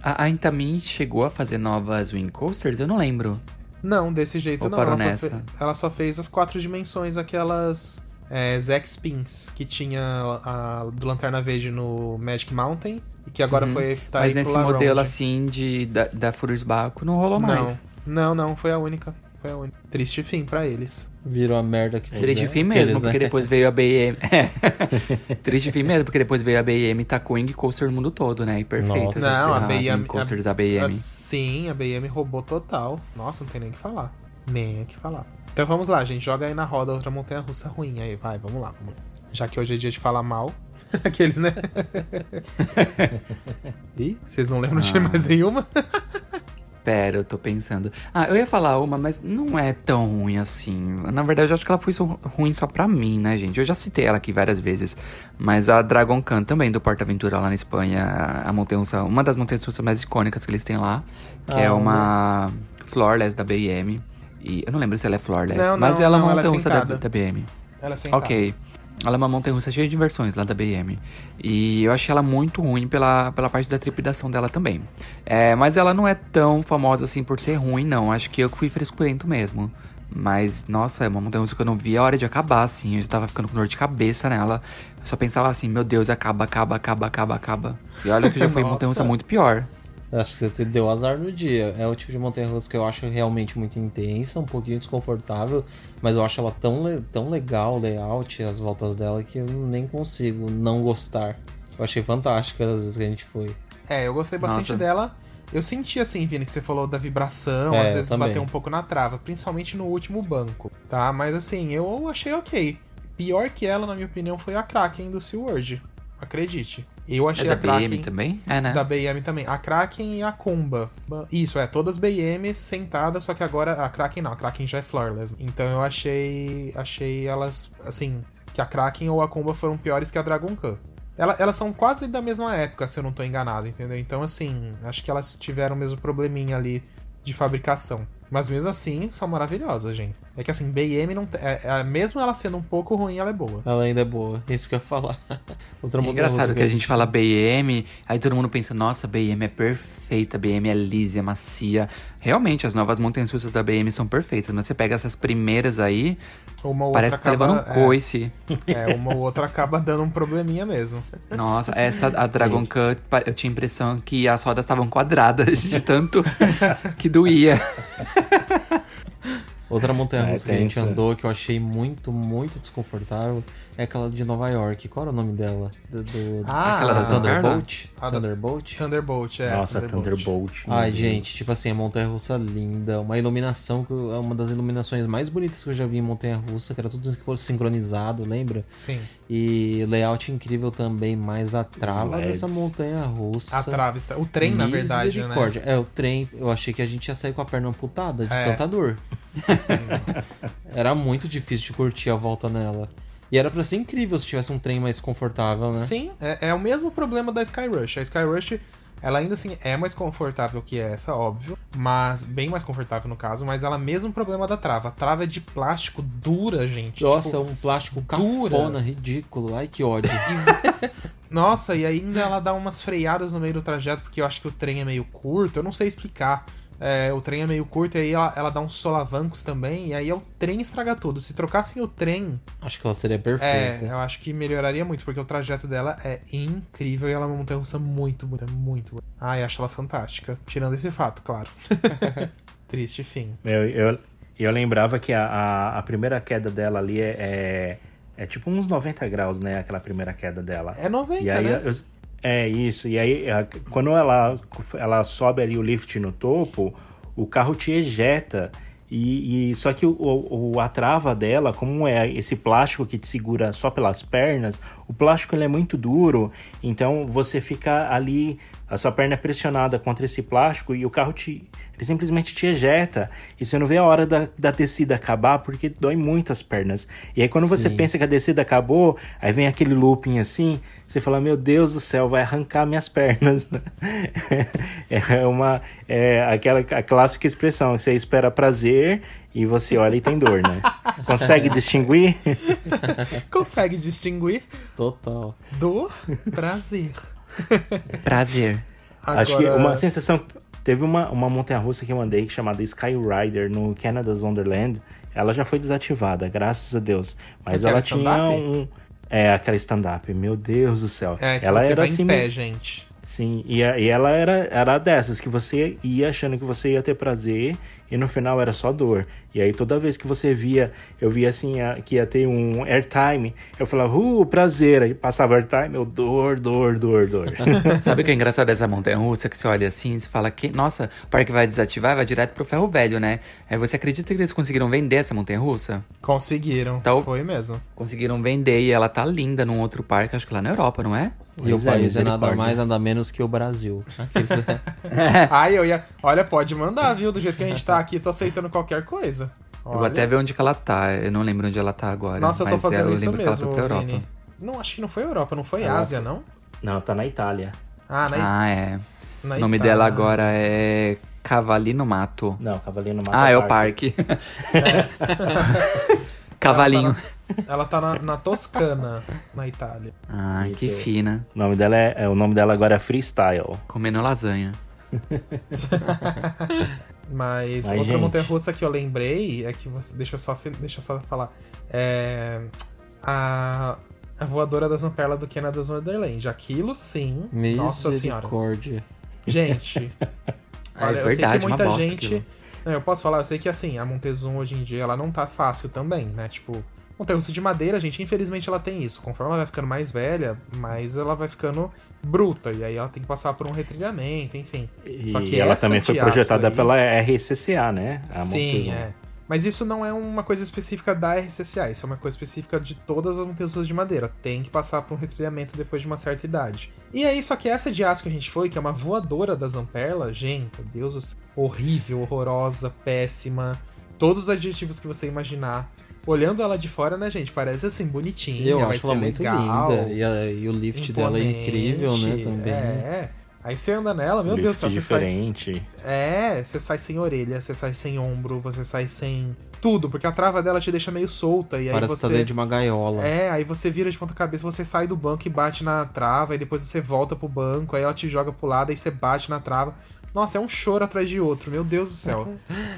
a, a Intamin chegou a fazer novas Wing Coasters? Eu não lembro. Não, desse jeito Ou não. Ela só, fe- ela só fez as quatro dimensões, aquelas é, Zex Pins, que tinha a, do Lanterna Verde no Magic Mountain, e que agora Uhum. foi tá Mas nesse modelo assim de, da, da Furious Baco não rolou mais. Não, não, não, foi a única. Foi a única. Triste fim pra eles. Virou a merda que Triste fizeram, fim mesmo, aqueles, né? porque depois veio a BM. É. Triste fim mesmo, porque depois veio a BM e tacou Coaster no mundo todo, né? E perfeita. Nossa. Não, a BM. Coasters da BM. a- sim, a BM roubou total. Nossa, não tem nem o que falar. Nem o que falar. Então vamos lá, gente. Joga aí na roda outra montanha russa ruim aí. Vai, vamos lá. Vamos lá. Já que hoje é dia de falar mal. Aqueles, né? Ih, vocês não lembram de Ah. mais nenhuma? Pera, eu tô pensando. Ah, eu ia falar uma, mas não é tão ruim assim. Na verdade, eu acho que ela foi só ruim só pra mim, né, gente? Eu já citei ela aqui várias vezes. Mas a Dragon Khan também, do Porta Aventura lá na Espanha, a montanha uma das montanhas russas mais icônicas que eles têm lá, que Ah, é uma Floorless da BM. E eu não lembro se ela é Floorless, Não, mas não, ela é uma é montanha russa da, da BM. Ela é sentada. Ok. Ela é uma montanha russa cheia de versões lá da BM. E eu achei ela muito ruim pela, pela parte da trepidação dela também. É, mas ela não é tão famosa assim por ser ruim, não. Acho que eu que fui frescurento mesmo. Mas, nossa, é uma montanha russa que eu não vi a hora de acabar, assim. Eu já tava ficando com dor de cabeça nela. Eu só pensava assim, meu Deus, acaba, acaba, acaba, acaba, acaba. E olha que já foi montanha russa muito pior. Acho que você te deu azar no dia. É o tipo de montanha russa que eu acho realmente muito intensa, um pouquinho desconfortável, mas eu acho ela tão, le- tão legal, o layout, as voltas dela, que eu nem consigo não gostar. Eu achei fantástica as vezes que a gente foi. É, eu gostei bastante Nossa. dela. Eu senti assim, Vini, que você falou da vibração, É, às vezes também. bateu um pouco na trava, principalmente no último banco, tá? Mas assim, eu achei ok. Pior que ela, na minha opinião, foi a Kraken do SeaWorld. Acredite. Eu É achei da a Kraken. BM também? É, né? Da BM também. A Kraken e a Kumba. Isso, é, todas BM sentadas, só que agora a Kraken não, a Kraken já é floorless. Então eu achei. Achei elas, assim, que a Kraken ou a Kumba foram piores que a Dragon Khan. Ela- elas são quase da mesma época, se eu não tô enganado, entendeu? Então, assim, acho que elas tiveram o mesmo probleminha ali de fabricação. Mas mesmo assim, são maravilhosas, gente. É que assim, BM não. te- É, é- mesmo ela sendo um pouco ruim, ela é boa. Ela ainda é boa, é isso que eu ia falar. Outra É engraçado que a gente fala BM, aí todo mundo pensa, nossa, BM é perfeita, BM é lisa, é macia. Realmente, as novas montanhas russas da BM são perfeitas, mas você pega essas primeiras aí, Uma ou parece outra que tá levando um acaba- coice. É, uma ou outra acaba dando um probleminha mesmo. Nossa, essa, a Dragon Cut, eu tinha a impressão que as rodas estavam quadradas de tanto que doía. Outra montanha É, russa que a gente andou que eu achei muito, muito desconfortável é aquela de Nova York. Qual era o nome dela? Do, do- Ah, aquela da a- Thunderbolt? a da- Thunderbolt? Thunderbolt, é. Nossa, Thunderbolt. meu Ai, Deus. gente, tipo assim, a montanha russa linda, uma iluminação é uma das iluminações mais bonitas que eu já vi em montanha russa, que era tudo sincronizado, lembra? Sim. E layout incrível também, mas a trava dessa montanha russa. A está- o trem, na verdade, né? É, o trem, eu achei que a gente ia sair com a perna amputada de É. tanta dor. era muito difícil de curtir a volta nela. E era pra ser incrível se tivesse um trem mais confortável, né? Sim, é, é o mesmo problema da Skyrush. A Skyrush, ela ainda assim é mais confortável que essa, óbvio. Mas, bem mais confortável no caso, mas ela é o mesmo problema da trava. A trava é de plástico dura, gente. Nossa, Tipo, um plástico dura. cafona, ridículo. Ai, que ódio. Nossa, e ainda ela dá umas freadas no meio do trajeto, porque eu acho que o trem é meio curto, eu não sei explicar. É, o trem é meio curto, e aí ela, ela dá uns solavancos também, e aí é o trem estraga tudo. Se trocassem o trem, Acho que ela seria é, perfeita. eu acho que melhoraria muito, porque o trajeto dela é incrível e ela é uma montanha russa muito bonita, muito bonita. Ai, acho ela fantástica. Tirando esse fato, claro. Triste fim. Eu, eu, eu lembrava que a, a, a primeira queda dela ali é, é, é tipo uns 90 graus, né? Aquela primeira queda dela. É 90, E aí, né? eu- é isso. E aí, quando ela, ela sobe ali o lift no topo, o carro te ejeta. E, e- só que o, o- a trava dela, como é esse plástico que te segura só pelas pernas, o plástico ele é muito duro, então você fica ali a sua perna é pressionada contra esse plástico e o carro te. Ele simplesmente te ejeta. E você não vê a hora da, da descida acabar porque dói muito as pernas. E aí quando Sim. você pensa que a descida acabou, aí vem aquele looping assim, você fala, meu Deus do céu, vai arrancar minhas pernas. é uma. É aquela a clássica expressão que você espera prazer e você olha e tem dor, né? Consegue distinguir? Consegue distinguir? Total. Dor, prazer. Prazer. Agora... Acho que uma sensação. Teve uma, uma montanha-russa que eu andei chamada Skyrider no Canada's Wonderland. Ela já foi desativada, graças a Deus. Mas ela tinha um. É, aquela stand-up. Meu Deus do céu. É, que ela você era vai assim. em pé, gente. Sim, e, e ela era, era dessas que você ia achando que você ia ter prazer e no final era só dor. E aí toda vez que você via, eu via assim a, que ia ter um airtime, eu falava, uh, prazer. Aí passava airtime, eu dor, dor, dor, dor. Sabe o que é engraçado dessa montanha russa? Que você olha assim e fala que, nossa, o parque vai desativar vai direto pro ferro velho, né? Aí você acredita que eles conseguiram vender essa montanha russa? Conseguiram, então, foi mesmo. Conseguiram vender e ela tá linda num outro parque, acho que lá na Europa, não é? E o é, país é nada mais, nada menos que o Brasil. Ai, eu ia. Olha, pode mandar, viu? Do jeito que a gente tá aqui, tô aceitando qualquer coisa. Olha. Eu vou até ver onde que ela tá. Eu não lembro onde ela tá agora. Nossa, eu tô fazendo isso mesmo, Vini. Não, acho que não foi Europa, não foi ela Ásia, não? Não, tá na Itália. Ah, na Ah, é. Na o nome Itália. dela agora é Cavalino Mato. Não, Cavalino Mato. Ah, é, é o parque. É. Cavalinho. Ela tá, na, na, na, Toscana, na Itália. Ah, que fina. O nome dela é, é, o nome dela agora é Freestyle. Comendo lasanha. Mas, Mas outra montanha russa que eu lembrei é que você. Deixa eu só, deixa eu só falar. É. A, a voadora das Amperlas do Canada's Wonderland. Aquilo sim. Nossa senhora. Gente. olha, é verdade, eu sei que muita gente. Não, eu posso falar, eu sei que assim, a Montezum hoje em dia ela não tá fácil também, né? Tipo, montanha-russa de madeira, gente, infelizmente ela tem isso. Conforme ela vai ficando mais velha, mais ela vai ficando bruta. E aí ela tem que passar por um retrilhamento, enfim. E Só que ela também foi projetada aí... pela RCCA, né? A Sim, é. Mas isso não é uma coisa específica da RCCA, isso é uma coisa específica de todas as montanhas de madeira. Tem que passar por um retrilhamento depois de uma certa idade. E aí, só que essa de aço que a gente foi, que é uma voadora da Zamperla, gente, Deus do céu, horrível, horrorosa, péssima, todos os adjetivos que você imaginar. Olhando ela de fora, né, gente? Parece assim, bonitinha. Eu acho ela muito legal, linda. E, a, e, o lift dela é incrível, né? Também. É. Aí você anda nela, meu Deus, você diferente. sai. É, você sai sem orelha, você sai sem ombro, você sai sem tudo, porque a trava dela te deixa meio solta. E aí Parece você. Tá dentro de uma gaiola. É, aí você vira de ponta cabeça, você sai do banco e bate na trava, e depois você volta pro banco, aí ela te joga pro lado, aí você bate na trava. Nossa, é um choro atrás de outro, meu Deus do céu.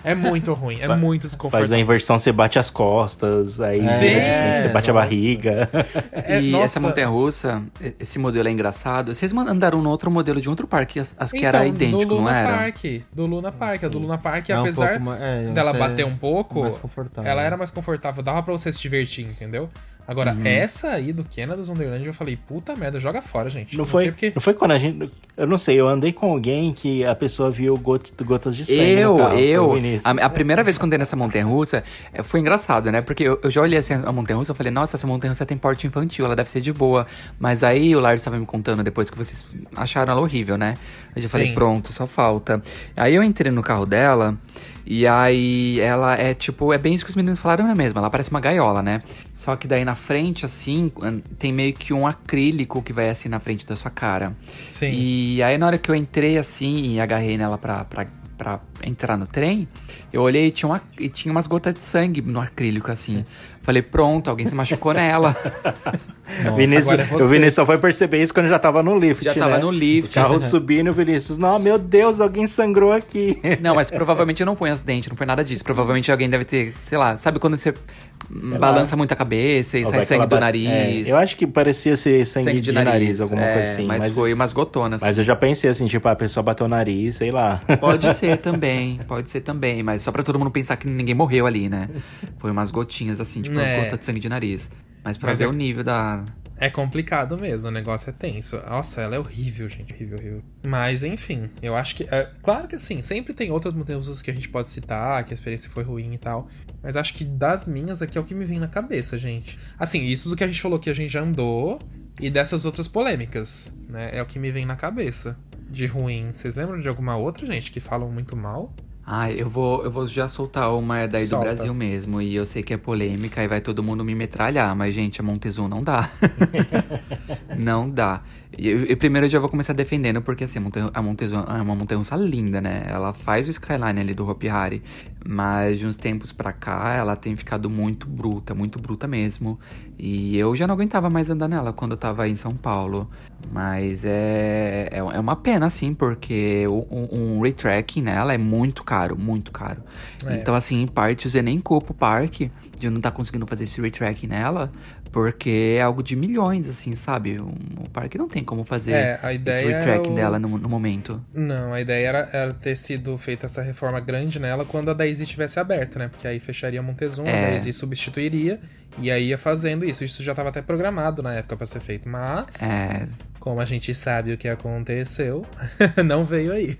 É muito ruim, é muito desconfortável. Faz a inversão, você bate as costas, aí é, você bate nossa. a barriga. É, e nossa. essa montanha russa, esse modelo é engraçado. Vocês andaram no outro modelo de outro parque, as, as que então, era idêntico, não era? Park, do Luna Park. A do Luna Park, é apesar um mais, é, dela bater um pouco, ela era mais confortável, dava para você se divertir, entendeu? Agora, uhum. essa aí do Canada's Wonderland, eu falei, puta merda, joga fora, gente. Não, não foi, porque... não foi quando a gente. Eu não sei, eu andei com alguém que a pessoa viu got, gotas de sangue. Eu, eu. A, a, primeira vez que eu andei nessa montanha russa é, foi engraçado, né? Porque eu, eu já olhei assim a montanha russa e falei, nossa, essa montanha russa tem porte infantil, ela deve ser de boa. Mas aí o Lars estava me contando depois que vocês acharam ela horrível, né? Eu já Sim. falei, pronto, só falta. Aí eu entrei no carro dela. E aí ela é tipo, é bem isso que os meninos falaram é mesmo, ela parece uma gaiola, né? Só que daí na frente, assim, tem meio que um acrílico que vai assim na frente da sua cara. Sim. E aí na hora que eu entrei assim e agarrei nela pra, pra, pra entrar no trem, eu olhei e tinha, uma, e tinha umas gotas de sangue no acrílico, assim. Falei, pronto, alguém se machucou nela. Vinícius, é o Vinícius só foi perceber isso quando já tava no lift. Já tava né? no lift. O carro subindo e o Vinícius, não, meu Deus, alguém sangrou aqui. Não, mas provavelmente não foi um acidente, não foi nada disso. Provavelmente alguém deve ter, sei lá, sabe quando você sei balança lá. muito a cabeça e Ou sai sangue do nariz? É, eu acho que parecia ser sangue, sangue de, de, nariz, nariz alguma é, coisa assim. Mas, mas, foi umas gotonas. Mas eu já pensei assim, tipo, a pessoa bateu o nariz, sei lá. Pode ser também, pode ser também, mas só pra todo mundo pensar que ninguém morreu ali, né? Foi umas gotinhas assim, tipo, é. uma gota de sangue de nariz. Mas pra Mas ver é... o nível da. É complicado mesmo, o negócio é tenso. Nossa, ela é horrível, gente. Horrível, horrível. Mas, enfim, eu acho que. É, claro que assim, sempre tem outras montanhas que a gente pode citar, que a experiência foi ruim e tal. Mas acho que das minhas aqui é o que me vem na cabeça, gente. Assim, isso do que a gente falou que a gente já andou e dessas outras polêmicas, né? É o que me vem na cabeça. de ruim. Vocês lembram de alguma outra, gente, que falam muito mal? Ah, eu vou, eu vou já soltar uma daí Solta. do Brasil mesmo. E eu sei que é polêmica e vai todo mundo me metralhar. Mas, gente, a Montezum não dá. não dá. E, primeiro eu já vou começar defendendo, porque assim, a Montezuma é uma montanha linda, né? Ela faz o skyline ali do Hopi Hari, mas de uns tempos pra cá ela tem ficado muito bruta, muito bruta mesmo. E eu já não aguentava mais andar nela quando eu tava em São Paulo. Mas é, é, é uma pena, assim, porque um, um retracking nela é muito caro, muito caro. É. Então, assim, em parte, eu nem culpo o parque de não estar tá conseguindo fazer esse retracking nela, porque é algo de milhões, assim, sabe? O parque não tem como fazer é, a ideia esse retrack o... dela no, no, momento. Não, a ideia era, era, ter sido feita essa reforma grande nela quando a Daisy estivesse aberta, né? Porque aí fecharia Montezuma, é. a Daisy substituiria e aí ia fazendo isso. Isso já estava até programado na época para ser feito, mas... É... Como a gente sabe o que aconteceu, não veio aí.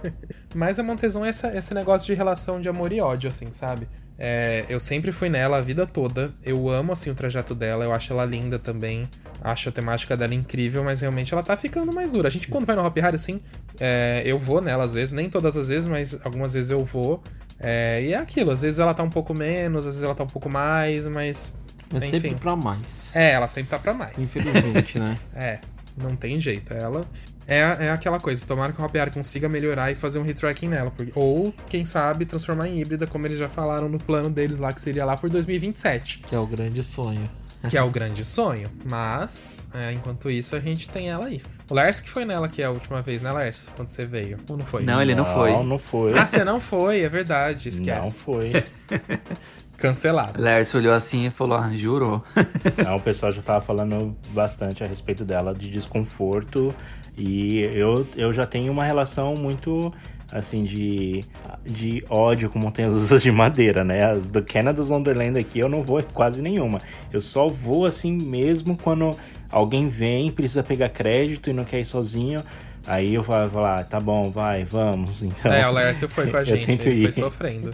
mas a Montezuma é esse negócio de relação de amor e ódio, assim, sabe? É, eu sempre fui nela a vida toda. Eu amo, assim, o trajeto dela. Eu acho ela linda também. Acho a temática dela incrível, mas realmente ela tá ficando mais dura. A gente, quando vai no Hop Hari, assim, é, eu vou nela às vezes. Nem todas as vezes, mas algumas vezes eu vou. É, e é aquilo. Às vezes ela tá um pouco menos, às vezes ela tá um pouco mais, mas... Mas enfim. sempre pra mais. É, ela sempre tá pra mais. Infelizmente, né? é, não tem jeito. Ela é, é aquela coisa, tomara que o Hopiar consiga melhorar e fazer um retracking nela. Porque, ou, quem sabe, transformar em híbrida, como eles já falaram no plano deles lá, que seria lá por 2027. Que é o grande sonho. Que é o grande sonho. Mas, é, enquanto isso, a gente tem ela aí. O Lars que foi nela que é a última vez, né, Lars? Quando você veio. Ou não foi? Não, ele não, não foi. Não, não foi. Ah, você não foi, é verdade, esquece. Não foi. Cancelado. Lars olhou assim e falou: ah, jurou. não, o pessoal já tava falando bastante a respeito dela, de desconforto e eu, eu já tenho uma relação muito assim de, de ódio com montanhas russas de madeira, né? As do Canada's Wonderland aqui eu não vou quase nenhuma. Eu só vou assim mesmo quando alguém vem, precisa pegar crédito e não quer ir sozinho. Aí eu vou falar, tá bom, vai, vamos. Então, é, o Lércio foi com a gente, ele ir. foi sofrendo.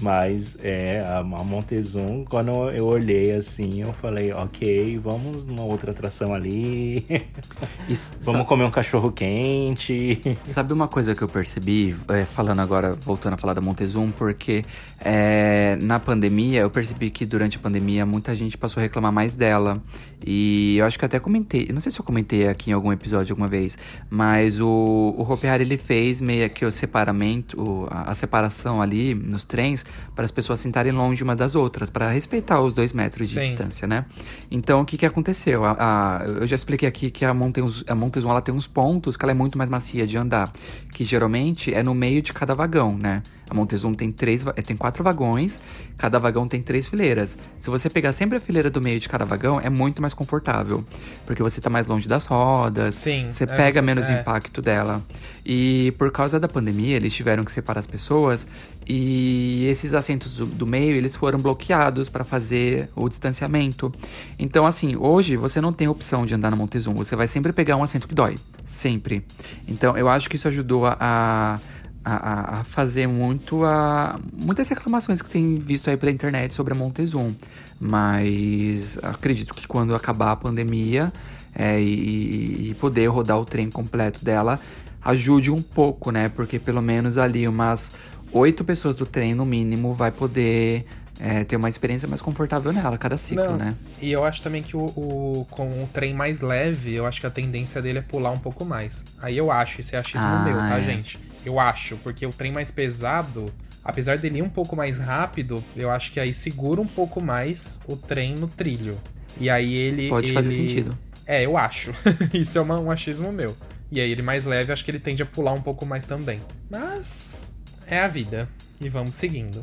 Mas é, a, Montezum, quando eu olhei assim, eu falei, ok, vamos numa outra atração ali. Isso, vamos sabe, comer um cachorro quente. Sabe uma coisa que eu percebi, é, falando agora, voltando a falar da Montezum, porque é, na pandemia, eu percebi que durante a pandemia muita gente passou a reclamar mais dela. E eu acho que até comentei, não sei se eu comentei aqui em algum episódio alguma vez, mas o, o Hopi Hari, ele fez meio que o separamento, a, a separação ali nos trens para as pessoas sentarem longe uma das outras, para respeitar os dois metros de Sim. distância, né? Então, o que que aconteceu? A, a, eu já expliquei aqui que a Montezuma, a Montezuma ela tem uns pontos que ela é muito mais macia de andar, que geralmente é no meio de cada vagão, né? A Montezuma tem, três, tem quatro vagões, cada vagão tem três fileiras. Se você pegar sempre a fileira do meio de cada vagão, é muito mais confortável. Porque você tá mais longe das rodas, Sim, você é, pega menos é. impacto dela. E por causa da pandemia, eles tiveram que separar as pessoas e esses assentos do, do meio, eles foram bloqueados para fazer o distanciamento. Então, assim, hoje você não tem opção de andar na Montezuma, você vai sempre pegar um assento que dói. Sempre. Então, eu acho que isso ajudou a a, a, fazer muito a muitas reclamações que tem visto aí pela internet sobre a Montezum, mas acredito que quando acabar a pandemia é, e, e, poder rodar o trem completo dela ajude um pouco, né? Porque pelo menos ali umas oito pessoas do trem no mínimo vai poder é, ter uma experiência mais confortável nela, cada ciclo, Não, né? E eu acho também que o, o, com o trem mais leve, eu acho que a tendência dele é pular um pouco mais. Aí eu acho, esse é achismo ah, meu, tá, é. gente? Eu acho, porque o trem mais pesado, apesar dele ir um pouco mais rápido, eu acho que aí segura um pouco mais o trem no trilho. E aí ele. Pode ele... fazer sentido. É, eu acho. Isso é uma, um achismo meu. E aí ele mais leve, acho que ele tende a pular um pouco mais também. Mas. É a vida. E vamos seguindo.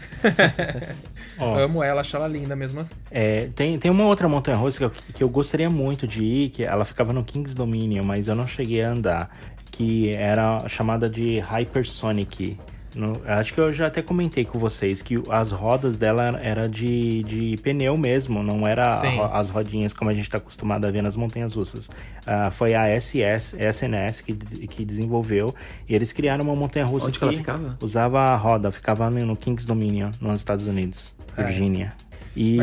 oh. Amo ela, acho ela linda mesmo assim. É, tem, tem uma outra montanha russa que eu, que eu gostaria muito de ir, que ela ficava no Kings Dominion, mas eu não cheguei a andar que era chamada de Hypersonic. No, acho que eu já até comentei com vocês que as rodas dela era de, de pneu mesmo, não era as rodinhas como a gente está acostumado a ver nas montanhas russas. Uh, foi a SS, SNS que, que desenvolveu e eles criaram uma montanha russa Onde que, que usava a roda, ficava no Kings Dominion, nos Estados Unidos, é. Virgínia. E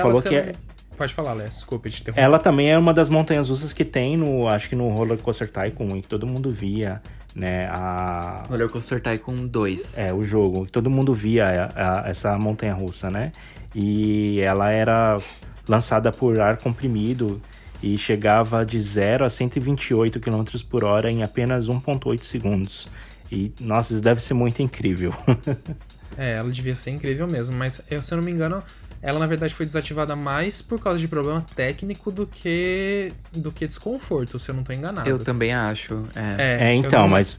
falou que, é Pode falar, Léo. Desculpa te interromper. Ela também é uma das montanhas russas que tem no, acho que no Roller Coaster Tycoon, que todo mundo via, né? A... Roller Coaster Tycoon 2. É, o jogo. Todo mundo via a, a, essa montanha russa, né? E ela era lançada por ar comprimido e chegava de 0 a 128 km por hora em apenas 1,8 segundos. E, nossa, isso deve ser muito incrível. é, ela devia ser incrível mesmo, mas eu, se eu não me engano, ela na verdade foi desativada mais por causa de problema técnico do que do que desconforto, se eu não estou enganado. Eu também acho. É, é então, mas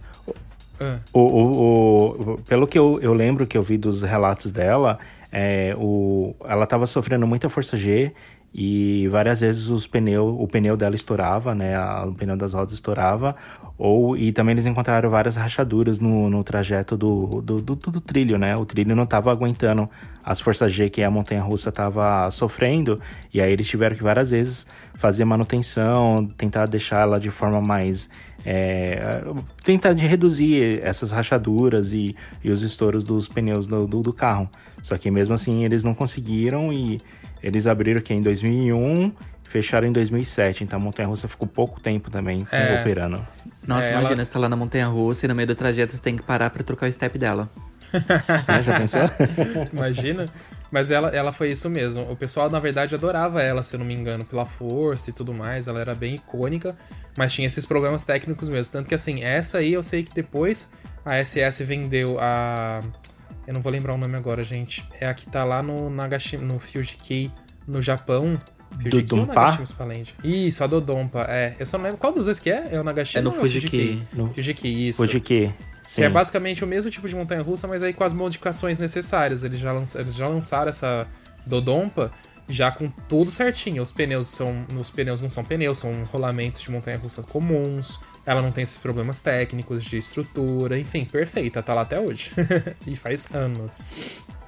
ah. o, o, o, pelo que eu, eu lembro que eu vi dos relatos dela, é, o, ela estava sofrendo muita força G e várias vezes os pneu, o pneu dela estourava, né? o pneu das rodas estourava. Ou, e também eles encontraram várias rachaduras no, no trajeto do, do, do, do trilho, né? O trilho não estava aguentando as forças G que a montanha russa estava sofrendo. E aí eles tiveram que várias vezes fazer manutenção, tentar deixar ela de forma mais é, tentar de reduzir essas rachaduras e, e os estouros dos pneus do, do, do, carro. Só que mesmo assim eles não conseguiram e eles abriram aqui em 2001, fecharam em 2007, então a Montanha Russa ficou pouco tempo também é. operando. Nossa, é, imagina, ela... você tá lá na Montanha Russa e no meio do trajeto você tem que parar para trocar o step dela. é, já pensou? imagina. Mas ela, ela foi isso mesmo. O pessoal, na verdade, adorava ela, se eu não me engano, pela força e tudo mais. Ela era bem icônica, mas tinha esses problemas técnicos mesmo. Tanto que, assim, essa aí eu sei que depois a SS vendeu a eu não vou lembrar o nome agora, gente. É a que tá lá no, Nagashi, no Fuji Key, no Japão. Ou Spalend? Isso, a Dodonpa. É, eu só não lembro qual dos dois que é. É o Nagashima é no ou Fuji, Fuji Key? No... Fuji Key, isso. Fuji Key. Que é basicamente o mesmo tipo de montanha-russa, mas aí com as modificações necessárias. Eles já, lanç... eles já lançaram essa Dodonpa já com tudo certinho. Os pneus são. Os pneus não são pneus, são rolamentos de montanha-russa comuns. Ela não tem esses problemas técnicos de estrutura, enfim, perfeita, tá lá até hoje. e faz anos.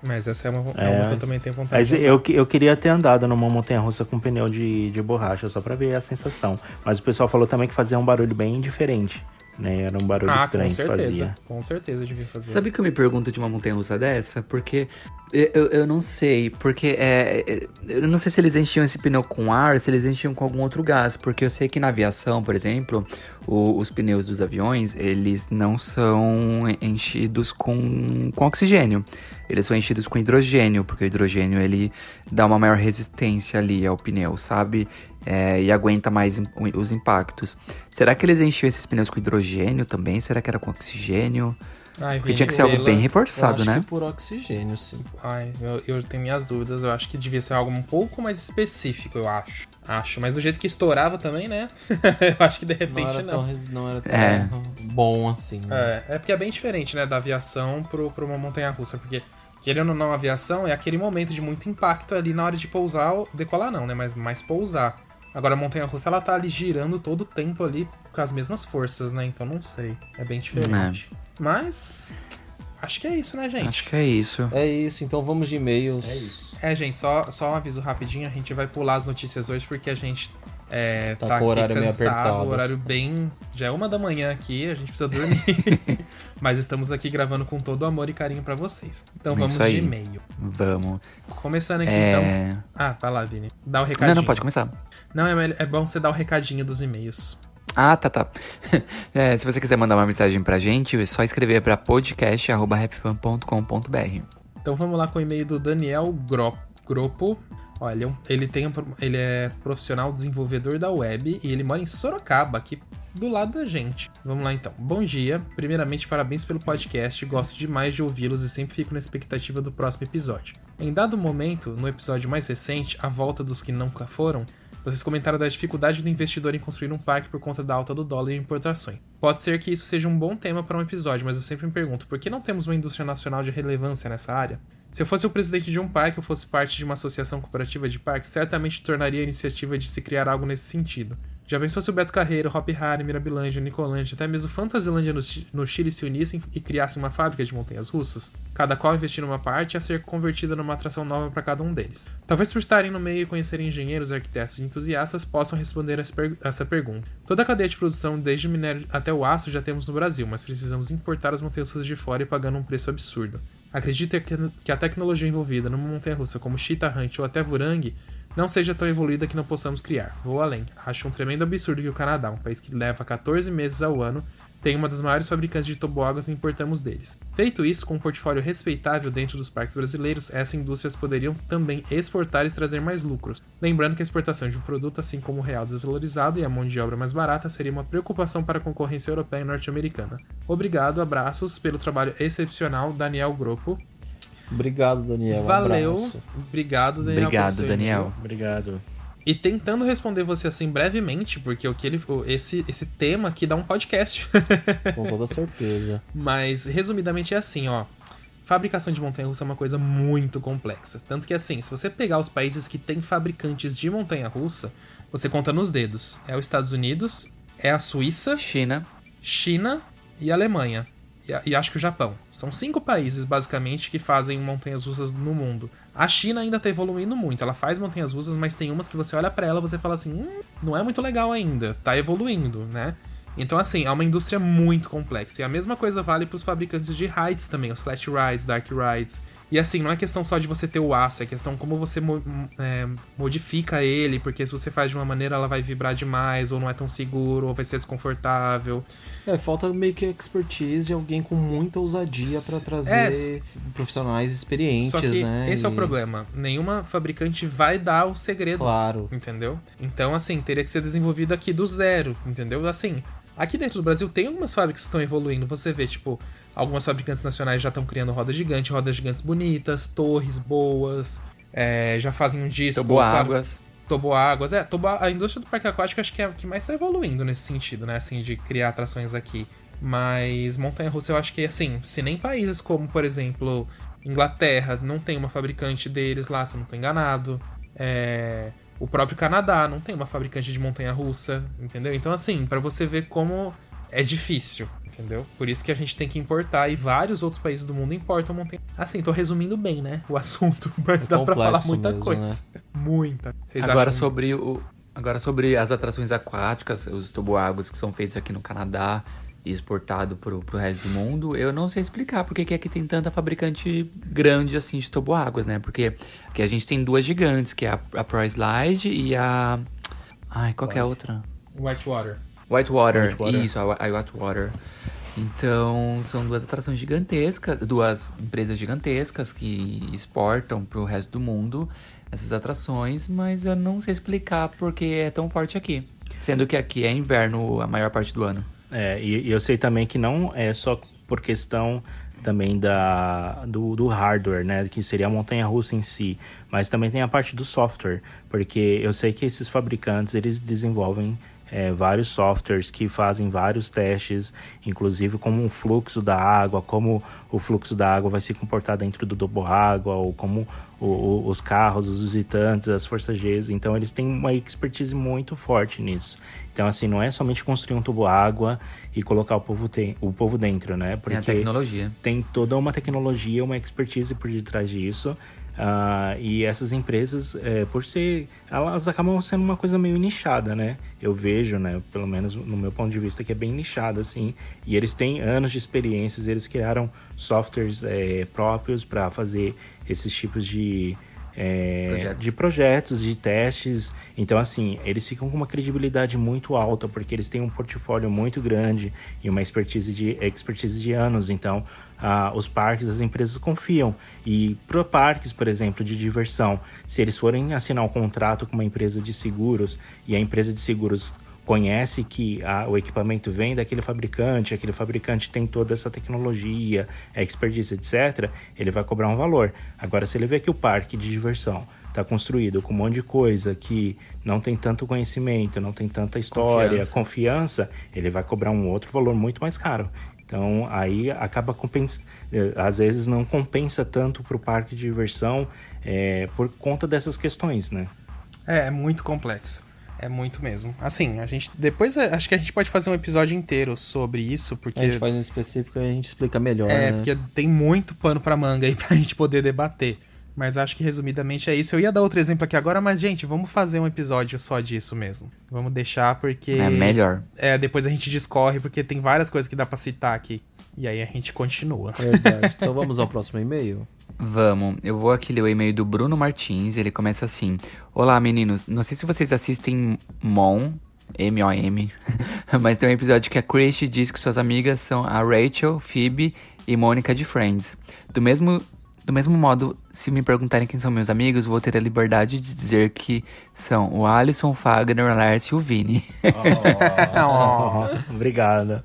Mas essa é uma, é, é uma que eu também tenho vontade mas eu, eu queria ter andado numa montanha russa com pneu de, de borracha, só pra ver a sensação. Mas o pessoal falou também que fazia um barulho bem diferente. Né? Era um barulho ah, estranho com certeza, que fazia. Com certeza devia fazer. Sabe que eu me pergunto de uma montanha russa dessa? Porque eu, eu não sei, porque é, é, eu não sei se eles enchiam esse pneu com ar, se eles enchiam com algum outro gás, porque eu sei que na aviação, por exemplo, o, os pneus dos aviões, eles não são enchidos com, com oxigênio, eles são enchidos com hidrogênio, porque o hidrogênio ele dá uma maior resistência ali ao pneu, sabe? É, e aguenta mais os impactos. Será que eles enchiam esses pneus com hidrogênio também? Será que era com oxigênio? Ai, Porque tinha que ser algo bem reforçado, né? por oxigênio, sim. Ai, eu, eu, tenho minhas dúvidas. Eu acho que devia ser algo um pouco mais específico, eu acho. Acho, mas do jeito que estourava também, né? eu acho que de repente não. Era não. Tão, não era tão é. bom assim. Né? É, é porque é bem diferente, né? Da aviação pro, pro uma montanha russa. Porque, querendo ou não, a aviação é aquele momento de muito impacto ali na hora de pousar, decolar não, né? Mas mais pousar. Agora a montanha russa ela tá ali girando todo o tempo ali com as mesmas forças, né? Então não sei. É bem diferente. É. Mas. Acho que é isso, né, gente? Acho que é isso. É isso, então vamos de e-mails. É isso. É, gente, só, só um aviso rapidinho, a gente vai pular as notícias hoje porque a gente é, tá, tá com o horário cansado, meio apertado. horário bem. Já é uma da manhã aqui, a gente precisa dormir. Mas estamos aqui gravando com todo amor e carinho para vocês. Então Isso vamos aí. de e-mail. Vamos. Começando aqui é... então. Ah, vai lá, Vini. Dá o recadinho. Não, não, pode começar. Não, é, é bom você dar o recadinho dos e-mails. Ah, tá, tá. É, se você quiser mandar uma mensagem pra gente, é só escrever pra podcast.rapfan.com.br. Então vamos lá com o e-mail do Daniel Gropo. Olha, ele, tem, ele é profissional desenvolvedor da web e ele mora em Sorocaba, aqui do lado da gente. Vamos lá então. Bom dia. Primeiramente, parabéns pelo podcast. Gosto demais de ouvi-los e sempre fico na expectativa do próximo episódio. Em dado momento, no episódio mais recente, A Volta dos que Nunca Foram, vocês comentaram da dificuldade do investidor em construir um parque por conta da alta do dólar e importações. Pode ser que isso seja um bom tema para um episódio, mas eu sempre me pergunto por que não temos uma indústria nacional de relevância nessa área? Se eu fosse o presidente de um parque ou fosse parte de uma associação cooperativa de parques, certamente tornaria a iniciativa de se criar algo nesse sentido. Já pensou se o Beto Carreiro, Hop Harry, Mirabilândia, Nicolândia, até mesmo Fantasilândia no, Chile se unissem e criassem uma fábrica de montanhas russas? Cada qual investindo uma parte a ser convertida numa atração nova para cada um deles. Talvez por estarem no meio e conhecerem engenheiros, arquitetos e entusiastas possam responder essa pergunta. Toda a cadeia de produção, desde o minério até o aço, já temos no Brasil, mas precisamos importar as montanhas russas de fora e pagando um preço absurdo. Acredito que a tecnologia envolvida numa montanha-russa como Cheetah Hunt ou até Vurang não seja tão evoluída que não possamos criar. Vou além. Acho um tremendo absurdo que o Canadá, um país que leva 14 meses ao ano, tem uma das maiores fabricantes de toboáguas e importamos deles. Feito isso, com um portfólio respeitável dentro dos parques brasileiros, essas indústrias poderiam também exportar e trazer mais lucros. Lembrando que a exportação de um produto, assim como o real desvalorizado e a mão de obra mais barata, seria uma preocupação para a concorrência europeia e norte-americana. Obrigado, abraços pelo trabalho excepcional, Daniel Grupo. Obrigado, Daniel. Valeu. abraço. Obrigado, Daniel. Obrigado, Daniel. Obrigado. E tentando responder você assim brevemente, porque o que ele, esse, esse tema aqui dá um podcast. Com toda certeza. Mas resumidamente é assim, ó. Fabricação de montanha-russa é uma coisa muito complexa. Tanto que assim, se você pegar os países que têm fabricantes de montanha-russa, você conta nos dedos. É os Estados Unidos, é a Suíça, China, China e Alemanha. E, e acho que o Japão. São cinco países, basicamente, que fazem montanhas russas no mundo. A China ainda tá evoluindo muito. Ela faz montanhas russas, mas tem umas que você olha para ela você fala assim: hum, não é muito legal ainda. Tá evoluindo, né? Então, assim, é uma indústria muito complexa. E a mesma coisa vale para os fabricantes de rides também, os flat rides, dark rides. E assim, não é questão só de você ter o aço, é questão como você mo é, modifica ele, porque se você faz de uma maneira ela vai vibrar demais, ou não é tão seguro, ou vai ser desconfortável. É, falta meio que expertise de alguém com muita ousadia para trazer é, profissionais experientes, só que né? Esse e... é o problema. Nenhuma fabricante vai dar o segredo. Claro. Entendeu? Então, assim, teria que ser desenvolvido aqui do zero, entendeu? Assim, aqui dentro do Brasil tem algumas fábricas que estão evoluindo. Você vê, tipo, Algumas fabricantes nacionais já estão criando rodas gigantes, rodas gigantes bonitas, torres boas, é, já fazem um disco. Toboáguas. Toboáguas, é. Tobo, a indústria do parque aquático acho que é a que mais está evoluindo nesse sentido, né? Assim, de criar atrações aqui. Mas montanha-russa eu acho que, assim, se nem países como, por exemplo, Inglaterra não tem uma fabricante deles lá, se eu não estou enganado. É, o próprio Canadá não tem uma fabricante de montanha-russa, entendeu? Então, assim, para você ver como é difícil entendeu? Por isso que a gente tem que importar e vários outros países do mundo importam montanha. Assim, tô resumindo bem, né, o assunto, mas é dá para falar muita mesmo, coisa. Né? Muita. Vocês agora acham... sobre o agora sobre as atrações aquáticas, os toboáguas que são feitos aqui no Canadá exportado pro, pro resto do mundo, eu não sei explicar porque que aqui tem tanta fabricante grande assim de toboáguas, né? Porque aqui a gente tem duas gigantes, que é a, a Pro Slide e a Ai, qual que é a outra? Whitewater. Whitewater, Whitewater. isso, a, a Whitewater. Então, são duas atrações gigantescas, duas empresas gigantescas que exportam para o resto do mundo essas atrações, mas eu não sei explicar porque é tão forte aqui. Sendo que aqui é inverno a maior parte do ano. É, e, e eu sei também que não é só por questão também da, do, do, hardware, né? Que seria a montanha-russa em si. Mas também tem a parte do software. Porque eu sei que esses fabricantes, eles desenvolvem é, vários softwares que fazem vários testes, inclusive como o fluxo da água, como o fluxo da água vai se comportar dentro do água, ou como o, o, os carros, os visitantes, as forças G. Então eles têm uma expertise muito forte nisso. Então, assim, não é somente construir um tubo água e colocar o povo, te, o povo dentro, né? Porque tem a tecnologia. Tem toda uma tecnologia, uma expertise por detrás disso. Uh, e essas empresas, é, por ser. Elas acabam sendo uma coisa meio nichada, né? Eu vejo, né? Pelo menos no meu ponto de vista, que é bem nichada, assim. E eles têm anos de experiências, eles criaram softwares é, próprios para fazer esses tipos de. É, de projetos, de testes. Então, assim, eles ficam com uma credibilidade muito alta, porque eles têm um portfólio muito grande e uma expertise de, expertise de anos. Então, ah, os parques, as empresas confiam. E para parques, por exemplo, de diversão, se eles forem assinar um contrato com uma empresa de seguros e a empresa de seguros conhece que a, o equipamento vem daquele fabricante, aquele fabricante tem toda essa tecnologia, expertise, etc., ele vai cobrar um valor. Agora, se ele vê que o parque de diversão está construído com um monte de coisa que não tem tanto conhecimento, não tem tanta história, confiança, confiança ele vai cobrar um outro valor muito mais caro. Então aí acaba compensando, eh, às vezes não compensa tanto para o parque de diversão é, por conta dessas questões, né? É, é muito complexo. É muito mesmo. Assim, a gente. Depois eh, acho que a gente pode fazer um episódio inteiro sobre isso, porque. A gente faz um específico e a gente explica melhor. É, né? porque tem muito pano pra manga aí pra gente poder debater. Mas acho que resumidamente é isso. Eu ia dar outro exemplo aqui agora, mas, gente, vamos fazer um episódio só disso mesmo. Vamos deixar porque. É melhor. É, depois a gente discorre, porque tem várias coisas que dá pra citar aqui. E aí a gente continua. Verdade. Então vamos ao próximo e-mail? Vamos, eu vou aqui ler o e-mail do Bruno Martins, ele começa assim: Olá meninos, não sei se vocês assistem Mon, M-O-M, mas tem um episódio que a Christy diz que suas amigas são a Rachel, Phoebe e Mônica de Friends. Do mesmo do mesmo modo, se me perguntarem quem são meus amigos, vou ter a liberdade de dizer que são o Alisson, o Fagner, o Lars e o Vini. Oh, oh, obrigado.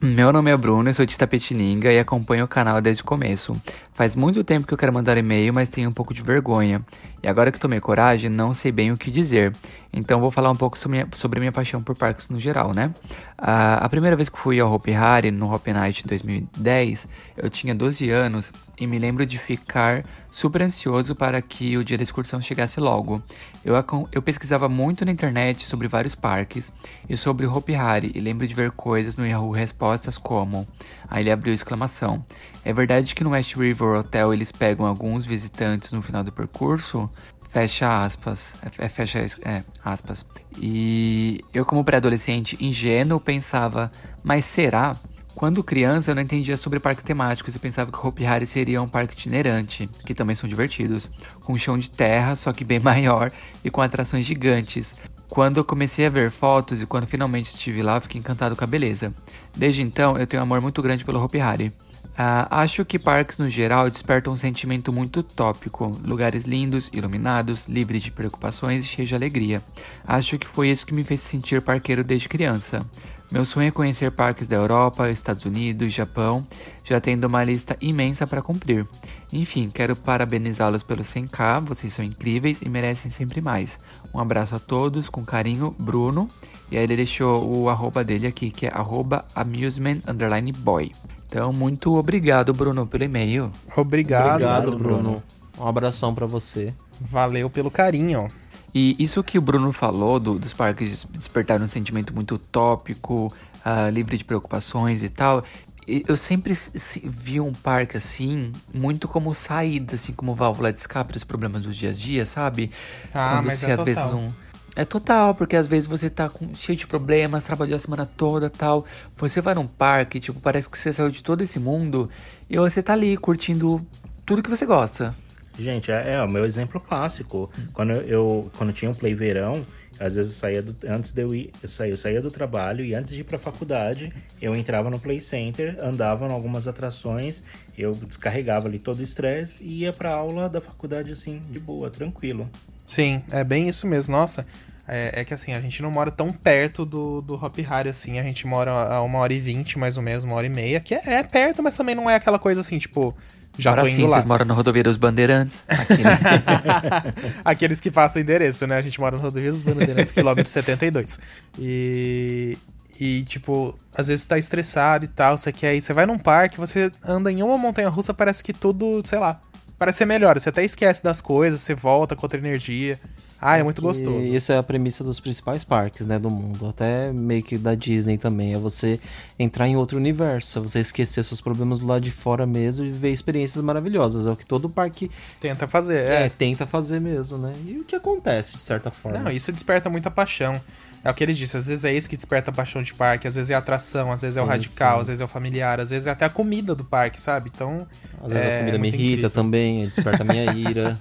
Meu nome é Bruno, eu sou de Tapetininga e acompanho o canal desde o começo. Faz muito tempo que eu quero mandar e-mail, mas tenho um pouco de vergonha. E agora que tomei coragem, não sei bem o que dizer. Então vou falar um pouco sobre minha, sobre minha paixão por parques no geral, né? Uh, a primeira vez que fui ao Hopi Hari, no Hopi Night em 2010, eu tinha 12 anos e me lembro de ficar super ansioso para que o dia da excursão chegasse logo. Eu, eu pesquisava muito na internet sobre vários parques e sobre o Hopi Hari e lembro de ver coisas no Yahoo Respostas como... Aí ele abriu exclamação. É verdade que no West River Hotel eles pegam alguns visitantes no final do percurso? Fecha aspas. É, é, fecha é, aspas. E eu, como pré-adolescente ingênuo, pensava, mas será? Quando criança, eu não entendia sobre parques temáticos e pensava que Hopi Hari seria um parque itinerante, que também são divertidos, com chão de terra, só que bem maior e com atrações gigantes. Quando eu comecei a ver fotos e quando finalmente estive lá, fiquei encantado com a beleza. Desde então, eu tenho um amor muito grande pelo Hopi Hari. Uh, acho que parques no geral despertam um sentimento muito utópico, lugares lindos, iluminados, livres de preocupações e cheios de alegria. Acho que foi isso que me fez sentir parqueiro desde criança. Meu sonho é conhecer parques da Europa, Estados Unidos, Japão, já tendo uma lista imensa para cumprir. Enfim, quero parabenizá-los pelo 100k, vocês são incríveis e merecem sempre mais. Um abraço a todos, com carinho, Bruno. E aí ele deixou o arroba dele aqui, que é arroba amusement_boy. Então, muito obrigado, Bruno, pelo e-mail. Obrigado, obrigado Bruno. Um abração para você. Valeu pelo carinho. E isso que o Bruno falou do, dos parques despertar um sentimento muito utópico, uh, livre de preocupações e tal. Eu sempre vi um parque assim, muito como saída, assim, como válvula de escape dos problemas do dia a dia, sabe? Ah, Quando mas você é às total. vezes não é total, porque às vezes você tá com, cheio de problemas, trabalhou a semana toda tal. Você vai num parque, tipo, parece que você saiu de todo esse mundo e você tá ali curtindo tudo que você gosta. Gente, é, é o meu exemplo clássico. Quando eu quando tinha um play verão, às vezes eu saía do, antes de eu ir, eu saía, eu saía do trabalho e antes de ir para a faculdade, eu entrava no play center, andava em algumas atrações, eu descarregava ali todo o estresse e ia para aula da faculdade assim, de boa, tranquilo. Sim, é bem isso mesmo. Nossa, é, é, que assim, a gente não mora tão perto do, do Hop Hari assim. A gente mora a uma hora e vinte, mais ou menos, uma hora e meia. Que é, é perto, mas também não é aquela coisa assim, tipo. Já Agora tô sim, vocês moram na rodovia dos Bandeirantes. Aqui, né? Aqueles que passam o endereço, né? A gente mora na rodovia dos Bandeirantes, quilômetro 72. E. E, tipo, às vezes tá estressado e tal, você quer ir. Você vai num parque, você anda em uma montanha russa, parece que tudo, sei lá, parece ser melhor. Você até esquece das coisas, você volta com outra energia. Ah, é muito gostoso. Isso é a premissa dos principais parques, né, do mundo. Até meio que da Disney também. É você entrar em outro universo. É você esquecer seus problemas do lado de fora mesmo e viver experiências maravilhosas. É o que todo parque... Tenta fazer, é. é. tenta fazer mesmo, né? E o que acontece, de certa forma. Não, isso desperta muita paixão. É o que ele disse, às vezes é isso que desperta a paixão de parque, às vezes é a atração, às vezes sim, é o radical, sim. às vezes é o familiar, às vezes é até a comida do parque, sabe? Então. Às vezes é, a comida me irrita incrível. também, desperta a minha ira.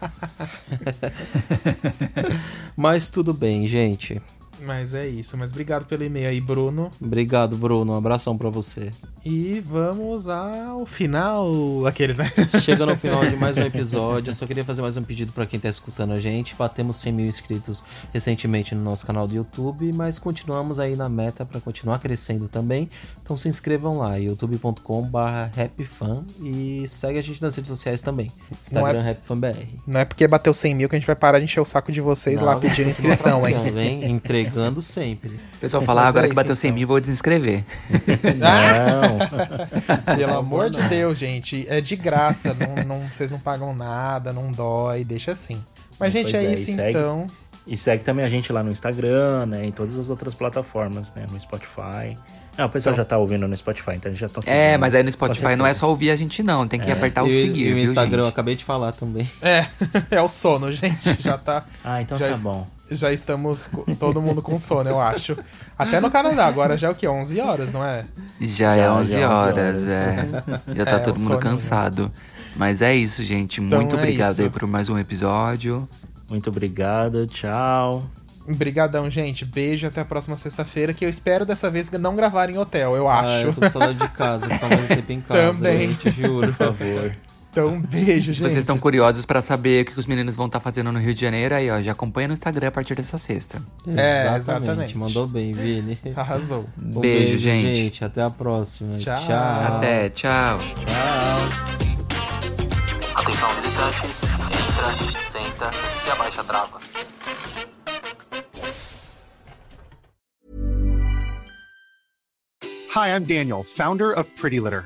Mas tudo bem, gente. Mas é isso. Mas obrigado pelo e-mail aí, Bruno. Obrigado, Bruno. Um abração para você. E vamos ao final. Aqueles, né? Chega no final de mais um episódio. Eu só queria fazer mais um pedido para quem tá escutando a gente. Batemos 100 mil inscritos recentemente no nosso canal do YouTube, mas continuamos aí na meta para continuar crescendo também. Então se inscrevam lá, youtube.com/rapfan e segue a gente nas redes sociais também. Instagram é, RapFanBR. Não é porque bateu 100 mil que a gente vai parar de encher o saco de vocês não, lá pedindo inscrição, hein? Vem entregando sempre. O pessoal fala, ah, agora é que bateu 100 então. mil, vou desinscrever. Não. Pelo amor de Deus, gente. É de graça. não, não, vocês não pagam nada, não dói, deixa assim. Mas, gente, é, é isso então. E segue também a gente lá no Instagram, né? Em todas as outras plataformas, né? No Spotify. Não, o pessoal então, já tá ouvindo no Spotify, então já tá seguindo. É, mas aí no Spotify não é só ouvir a gente não, tem que é. apertar o e, seguir, E o Instagram, viu, eu acabei de falar também. É, é o sono, gente, já tá... ah, então já tá bom. Já estamos todo mundo com sono, eu acho. Até no Canadá, agora já é o quê? 11 horas, não é? Já, é 11 já horas, horas, é. Já tá é, todo mundo cansado. Mas é isso, gente. Então Muito é obrigado isso. aí por mais um episódio. Muito obrigado, tchau. Obrigadão, gente. Beijo até a próxima sexta-feira, que eu espero dessa vez não gravar em hotel, eu acho. Ah, eu tô com saudade de casa, ficar mais tempo em casa. Também. Gente, juro, por favor. Então, beijo, gente. Vocês estão curiosos para saber o que os meninos vão estar tá fazendo no Rio de Janeiro, aí, ó, já acompanha no Instagram a partir dessa sexta. É, exatamente. Mandou bem, Vini. Arrasou. Um beijo, beijo gente. gente. Até a próxima. Tchau. tchau. Até, tchau. Tchau. Atenção, visitantes. Entra, senta e abaixa a trava. Hi, I'm Daniel, founder of Pretty Litter.